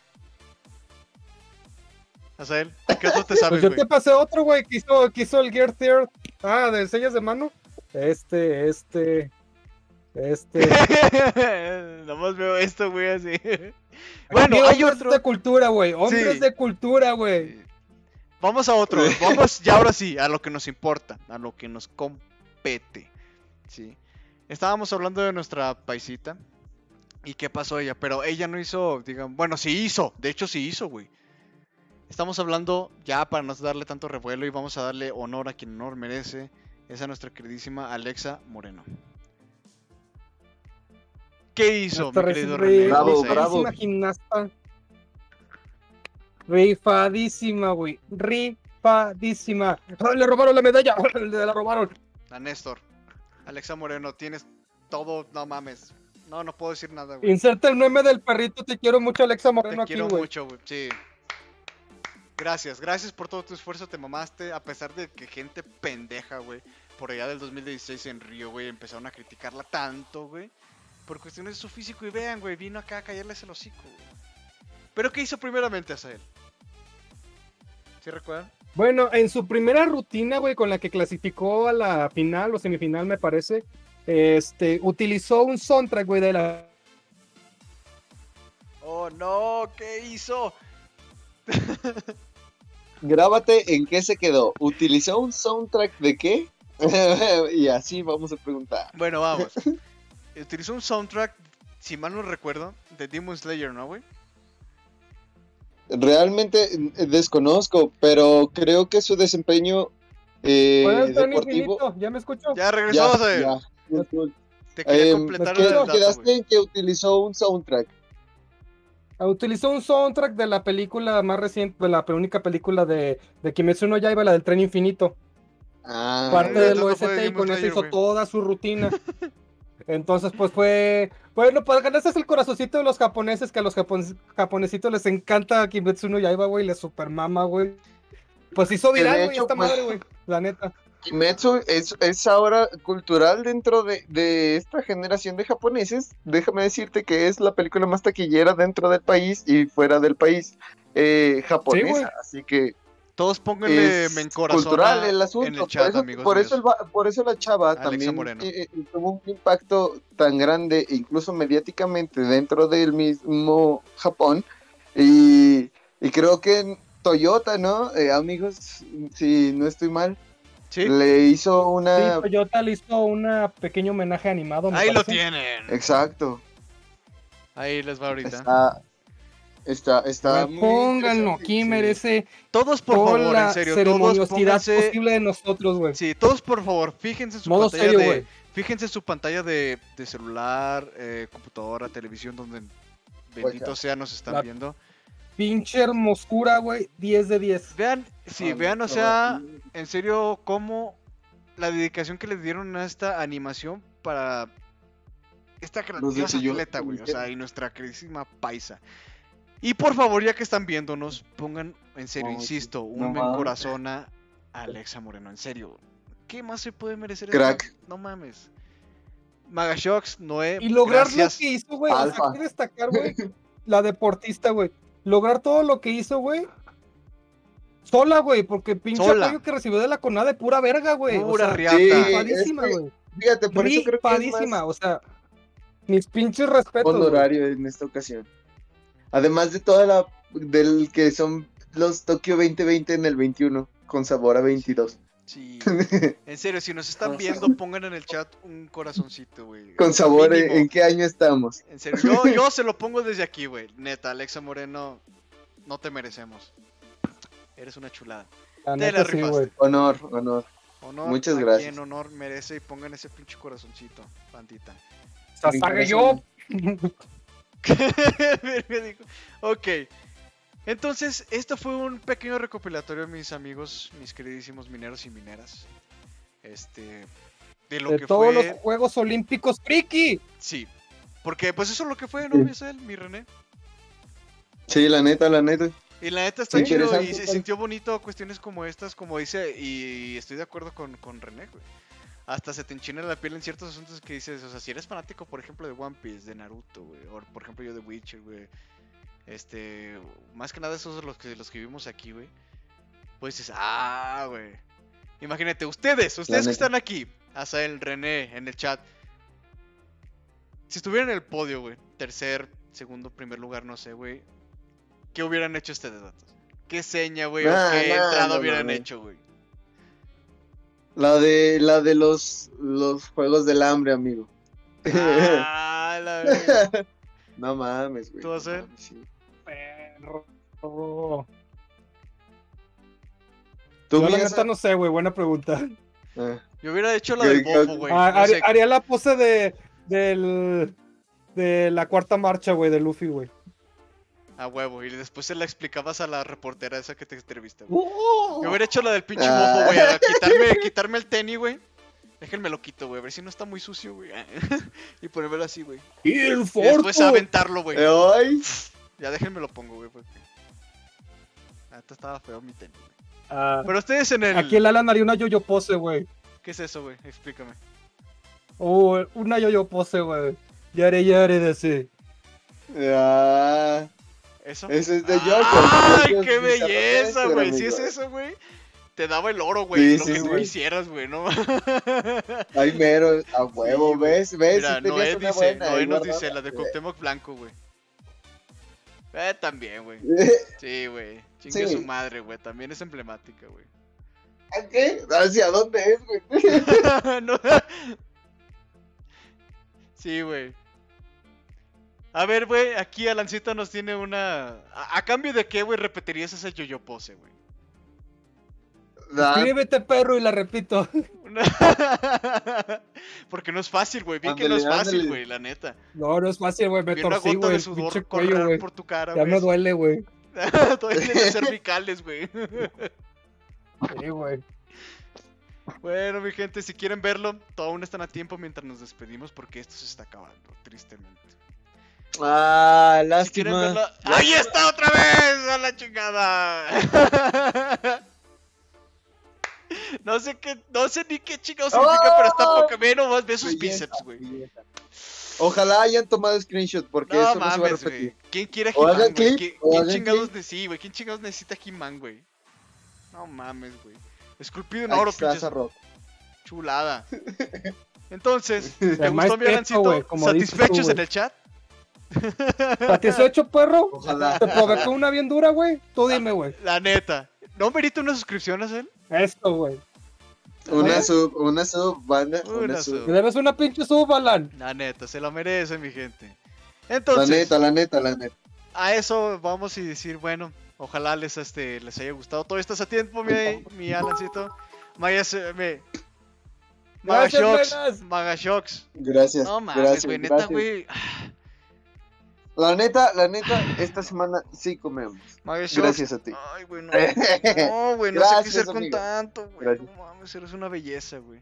Azael, ¿qué otros te Pues sabes, yo güey? te pasé otro, güey, que hizo, que hizo el Gear Third. Ah, de sellas de mano. Este, este, este. Nomás veo esto, güey, así. Bueno, hay hombres otro. de cultura, güey. Hombres Sí. de cultura, güey. Vamos a otro. Vamos ya ahora sí, a lo que nos importa, a lo que nos compete. Sí. Estábamos hablando de nuestra paisita. ¿Y qué pasó ella? Pero ella no hizo, digan, bueno, sí hizo. De hecho, sí hizo, güey. Estamos hablando ya para no darle tanto revuelo y vamos a darle honor a quien honor merece. Es a nuestra queridísima Alexa Moreno. ¿Qué hizo, mi querido René? Bravo, bravo. rifadísima gimnasta. Rifadísima, güey. Rifadísima. ¡Ah, Le robaron la medalla. Le la robaron. A Néstor. Alexa Moreno, tienes todo, no mames. No, no puedo decir nada, güey. Inserta el meme del perrito. Te quiero mucho, Alexa Te Moreno, aquí, quiero güey. mucho, güey. Sí. Gracias, gracias por todo tu esfuerzo, te mamaste, a pesar de que gente pendeja, güey, por allá del 2016 en Río, güey, empezaron a criticarla tanto, güey, por cuestiones de su físico y vean, güey, vino acá a callarles el hocico, güey. Pero ¿qué hizo primeramente Azael? ¿Sí recuerdan? Bueno, en su primera rutina, güey, con la que clasificó a la final o semifinal, me parece, este, utilizó un soundtrack, güey, de la Oh, no, ¿qué hizo? Grábate en qué se quedó. ¿Utilizó un soundtrack de qué? y así vamos a preguntar. Bueno, vamos. Utilizó un soundtrack, si mal no recuerdo, de Demon Slayer, ¿no, güey? Realmente eh, desconozco, pero creo que su desempeño eh, Fue el tren deportivo. infinito, ¿ya me escucho? Ya regresamos ya, ya. Te quería Eh, completar ¿qué el ¿qué- dato, quedaste en que utilizó un soundtrack. Ah, Utilizó un soundtrack de la película más reciente, de la única película de, de Kimetsu no Yaiba, la del tren infinito. Ah, parte del OST y con eso hizo toda su rutina. Entonces, pues fue. Bueno, pues ganarse es el corazoncito de los japoneses, que a los japon- japonesitos les encanta Kimetsu no Yaiba, güey, les super mama, güey. Pues hizo viral, güey, esta pues, madre, güey, la neta. Kimetsu es, es ahora cultural dentro de, de esta generación de japoneses. Déjame decirte que es la película más taquillera dentro del país y fuera del país eh, japonesa. Así que Todos pónganle mencorazón cultural el en asunto. el chat, por eso, amigos por, eso el va- por eso la chava Alexa también eh, eh, tuvo un impacto tan grande, incluso mediáticamente, dentro del mismo Japón. Y, y creo que en Toyota, ¿no? Eh, amigos, si no estoy mal, ¿Sí? le hizo Sí, una... Toyota le hizo un pequeño homenaje animado. me Ahí lo tienen. Exacto. Ahí les va ahorita. Está, está, está Pónganlo, aquí sí. merece Todos por toda favor, la en serio, todos pónganse. posible de nosotros, güey. Sí, todos por favor, fíjense en su Modo pantalla serio, de. Fíjense en su pantalla de, de celular, eh, computadora, televisión, donde bendito Oiga. sea nos están La- viendo. Pinche hermosura, güey, 10 de 10. Vean, sí, Ah, vean, o sea, en serio, cómo la dedicación que le dieron a esta animación para esta grandiosa selló atleta, güey. O sea, y nuestra queridísima paisa. Y por favor, ya que están viéndonos, pongan, en serio, No, insisto, un no corazón a Alexa Moreno. En serio, ¿qué más se puede merecer? Crack. esta? No mames. Magashox, Noé, Y lograr gracias. lo que hizo, güey. O sea, Alfa. hay que destacar, güey, la deportista, güey. Lograr todo lo que hizo, güey. Sola, güey, porque pinche Sola. apoyo que recibió de la CONADE de pura verga, güey. Pura o sea, riata. Sí, ripadísima, güey. Fíjate, por eso creo que es Ripadísima, más o sea, mis pinches respetos. honorario en esta ocasión. Además de toda la del que son los Tokio 2020 en el 21 con sabor a 22. Sí. En serio, si nos están viendo, pongan en el chat un corazoncito, güey. Con sabor Mínimo. en, en qué año estamos. En serio, yo, yo se lo pongo desde aquí, güey. Neta, Alexa Moreno, no te merecemos. Eres una chulada. La Te la sí. Honor, honor. Honor Muchas a gracias. quien honor merece y pongan ese pinche corazoncito, bandita. Sasage yo. Verga, dijo. ok. Entonces, esto fue un pequeño recopilatorio, mis amigos, mis queridísimos mineros y mineras. Este. De lo De que todos fue. los Juegos Olímpicos friki. Sí. Porque, pues eso es lo que fue, ¿no? Sí. Mi René. Sí, la neta, la neta. Y la neta está Sí, chido y se sintió bonito cuestiones como estas, como dice, y estoy de acuerdo con, con René, güey. Hasta se te enchina la piel en ciertos asuntos que dices, o sea, si eres fanático, por ejemplo, de One Piece, de Naruto, güey, o por ejemplo yo de Witcher, güey, este, más que nada esos son los que, los que vimos aquí, güey, pues dices, ah, güey. Imagínate, ustedes, ustedes que están aquí, el René, en el chat, si estuvieran en el podio, güey, tercer, segundo, primer lugar, no sé, güey, ¿qué hubieran hecho ustedes, datos? ¿Qué seña, güey, qué entrada no hubieran hecho, güey? La de, la de los, los juegos del hambre, amigo. Ah, la no mames, güey. ¿Tú vas a mames, sí. Perro. Yo ¿Tú, la Miyasa? neta no sé, güey. Buena pregunta. Ah, Yo hubiera hecho la del bofo, güey. Ah, no haría, sé, haría la pose de, del, de la cuarta marcha, güey, de Luffy, güey. A huevo, y después se la explicabas a la reportera esa que te entrevista, güey. ¡Oh! Yo hubiera hecho la del pinche Ah. bofo, güey. a Quitarme, quitarme el tenis, güey. Déjenme lo quito, güey. A ver si no está muy sucio, güey. y ponérmelo así, güey. Y el Y después aventarlo, güey. eh, Ya déjenme lo pongo, güey. Porque... Ah, esto estaba feo mi tenis, güey. Ah, Pero ustedes en el... Aquí el Alan haría una yo-yo pose, güey. ¿Qué es eso, güey? Explícame. Oh, una yo-yo pose, güey. Yare, yare, de sí. ah, ¿Eso? Ese es de ¡Ay, Yoko. qué belleza, güey! Si es eso, güey. Te daba el oro, güey. Sí, lo sí, que tú quisieras, güey, ¿no? Ay, mero, a huevo. ¿ves? ¿Ves? Mira, tenías Noé dice, buena Noé nos guardada. dice la de Cuauhtémoc Blanco, güey. Eh, también, güey. Sí, güey. Chingue su madre, güey. También es emblemática, güey. ¿A qué? ¿Hacia dónde es, güey? No. Sí, güey. A ver, güey, aquí Alancita nos tiene una... ¿A, a cambio de qué, güey, repetirías esa yo-yo pose, güey? Escríbete, perro, y la repito. Porque no es fácil, güey. Bien que no es fácil, güey, la neta. No, no es fácil, güey. Me Bien torcí, güey. de el sudor pinche cuello, correr güey. por tu cara, Ya me duele, güey. Todavía tienes cervicales, güey. Sí, güey. Bueno, mi gente, si quieren verlo, todavía aún están a tiempo mientras nos despedimos porque esto se está acabando, tristemente. Ah, lástima. verlo... ¡Ahí está otra vez! ¡A la chingada! No sé qué, no sé ni qué chingado significa, pero está ¡Oh! poca. Ve nomás, ve sus bíceps, güey. Ojalá hayan tomado screenshot porque No eso no se va a mames, repetir. güey. ¿Quién quiere He-Man, ¿Quién chingados ne- sí, güey? ¿Quién chingados necesita He-Man, güey? No mames, güey. Esculpido en oro, pinches chulada. Entonces, ¿te gustó mi tú, ¿Satisfechos en el chat? ¿Satisfecho, perro? Ojalá. ¿Te provocó una bien dura, güey? Tú dime, güey. La neta. ¿No merita una suscripción a él? Esto, güey. Una ¿Eh? sub, una sub, banda. Una Una, sub. sub. Debes una pinche sub, Alan. La neta, se lo merece, mi gente. La Entonces, neta, la neta, la neta. a eso vamos y decir, bueno, ojalá les, este, les haya gustado. Todo esto a tiempo, mi, mi Alancito. Maya, se- me... Magashox, buenas. Magashox. Gracias. No mames, güey, neta, güey. La neta, la neta, esta semana sí comemos. Gracias a ti. Ay, güey, no. No, güey, no sé qué Gracias, hacer con amigo. tanto, güey. Gracias. No mames, eres una belleza, güey.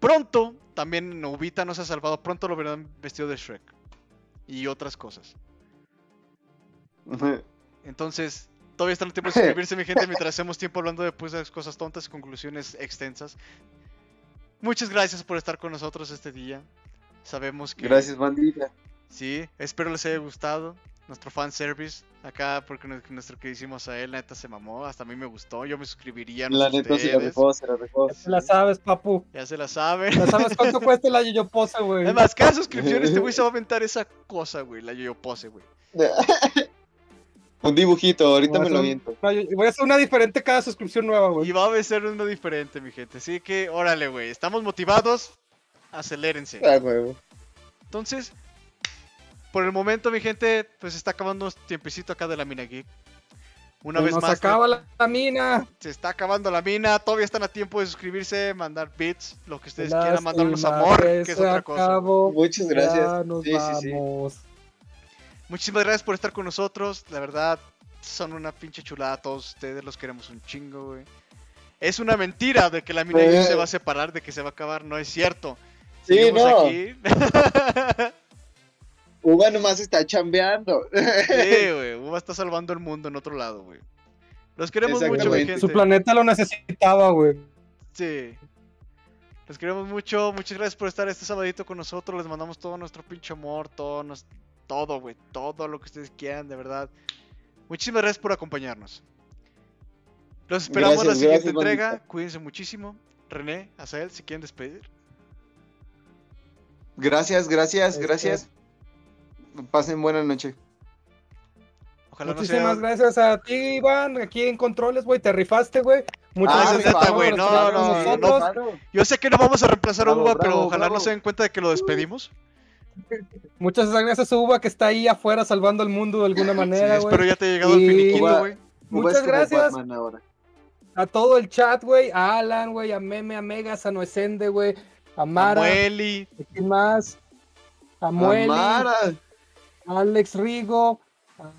Pronto, también Novita nos ha salvado. Pronto lo verán vestido de Shrek. Y otras cosas. Entonces, todavía están a tiempo de suscribirse, mi gente, mientras hacemos tiempo hablando de pues, cosas tontas y conclusiones extensas. Muchas gracias por estar con nosotros este día. Sabemos que. Gracias, bandita. Sí, espero les haya gustado. Nuestro fan service acá, porque nu- nuestro que hicimos a él, neta se mamó. Hasta a mí me gustó. Yo me suscribiría. No La sé neta sí la rifó, se la rifó. Ya te la sabes, papu. Ya se la saben. Ya sabes cuánto cuesta la yo pose, güey. Además, cada suscripción este güey se va a aventar esa cosa, güey. La yo pose, güey. Un dibujito, ahorita me lo una yo- Voy a hacer una diferente cada suscripción nueva, güey. Y va a ser uno diferente, mi gente. Así que, órale, güey. Estamos motivados. Acelérense. Ah, huevo. Entonces, por el momento, mi gente, pues está acabando un tiempecito acá de la Mina Geek. Una Se vez nos más, acaba la, la mina. se está acabando la mina. Todavía están a tiempo de suscribirse, mandar bits, lo que ustedes quieran, Lástima mandarnos amor, que que es se otra cosa. Muchas gracias. Ya nos Sí, sí, sí. vamos. Muchísimas gracias por estar con nosotros. La verdad, son una pinche chulada todos ustedes. Los queremos un chingo, güey. Es una mentira de que la mina Eh. se va a separar, de que se va a acabar. No es cierto. Sí, Seguimos no. aquí. Uva nomás está chambeando. sí, güey. Uva está salvando el mundo en otro lado, güey. Los queremos mucho, mi gente. Su planeta lo necesitaba, güey. Sí. Los queremos mucho. Muchas gracias por estar este sabadito con nosotros. Les mandamos todo nuestro pinche amor, todo, nos- todo, güey. Todo lo que ustedes quieran, de verdad. Muchísimas gracias por acompañarnos. Los esperamos en la siguiente gracias, entrega. Cuídense muchísimo. René, Azael, si quieren despedir. Gracias, gracias, Este- gracias. Pasen buena noche. Ojalá no Muchísimas sea. gracias a ti, Iván, aquí en Controles, güey. Te rifaste, güey. Muchas Ah, gracias neta, güey, no, no, no. Yo sé que no vamos a reemplazar a Bravo, Uva, pero bravo, ojalá no bravo. se den cuenta de que lo despedimos. Muchas gracias a Uva que está ahí afuera salvando al mundo de alguna Sí, manera, güey. espero ya te haya llegado el Y- finiquito, güey. Muchas gracias. A todo el chat, güey. A Alan, güey. A Meme, a Megas, a Noesende, güey. A Mara. ¿a ¿Quién más? A Mueli. A Alex Rigo. a-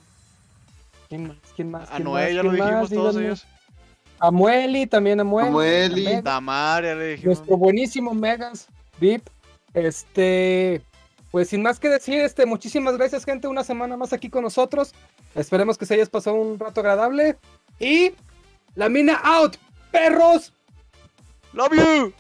¿Quién más? ¿Quién más? A ¿Quién Noé, ya lo ¿Quién dijimos más? todos Díganme. ellos. A Mueli, también a Mueli. A Mueli. Damar, ya le dijimos. nuestro buenísimo Megas, VIP. Este, pues sin más que decir, este, muchísimas gracias, gente, una semana más aquí con nosotros. Esperemos que se hayas pasado un rato agradable. Y la mina out, perros. Love you.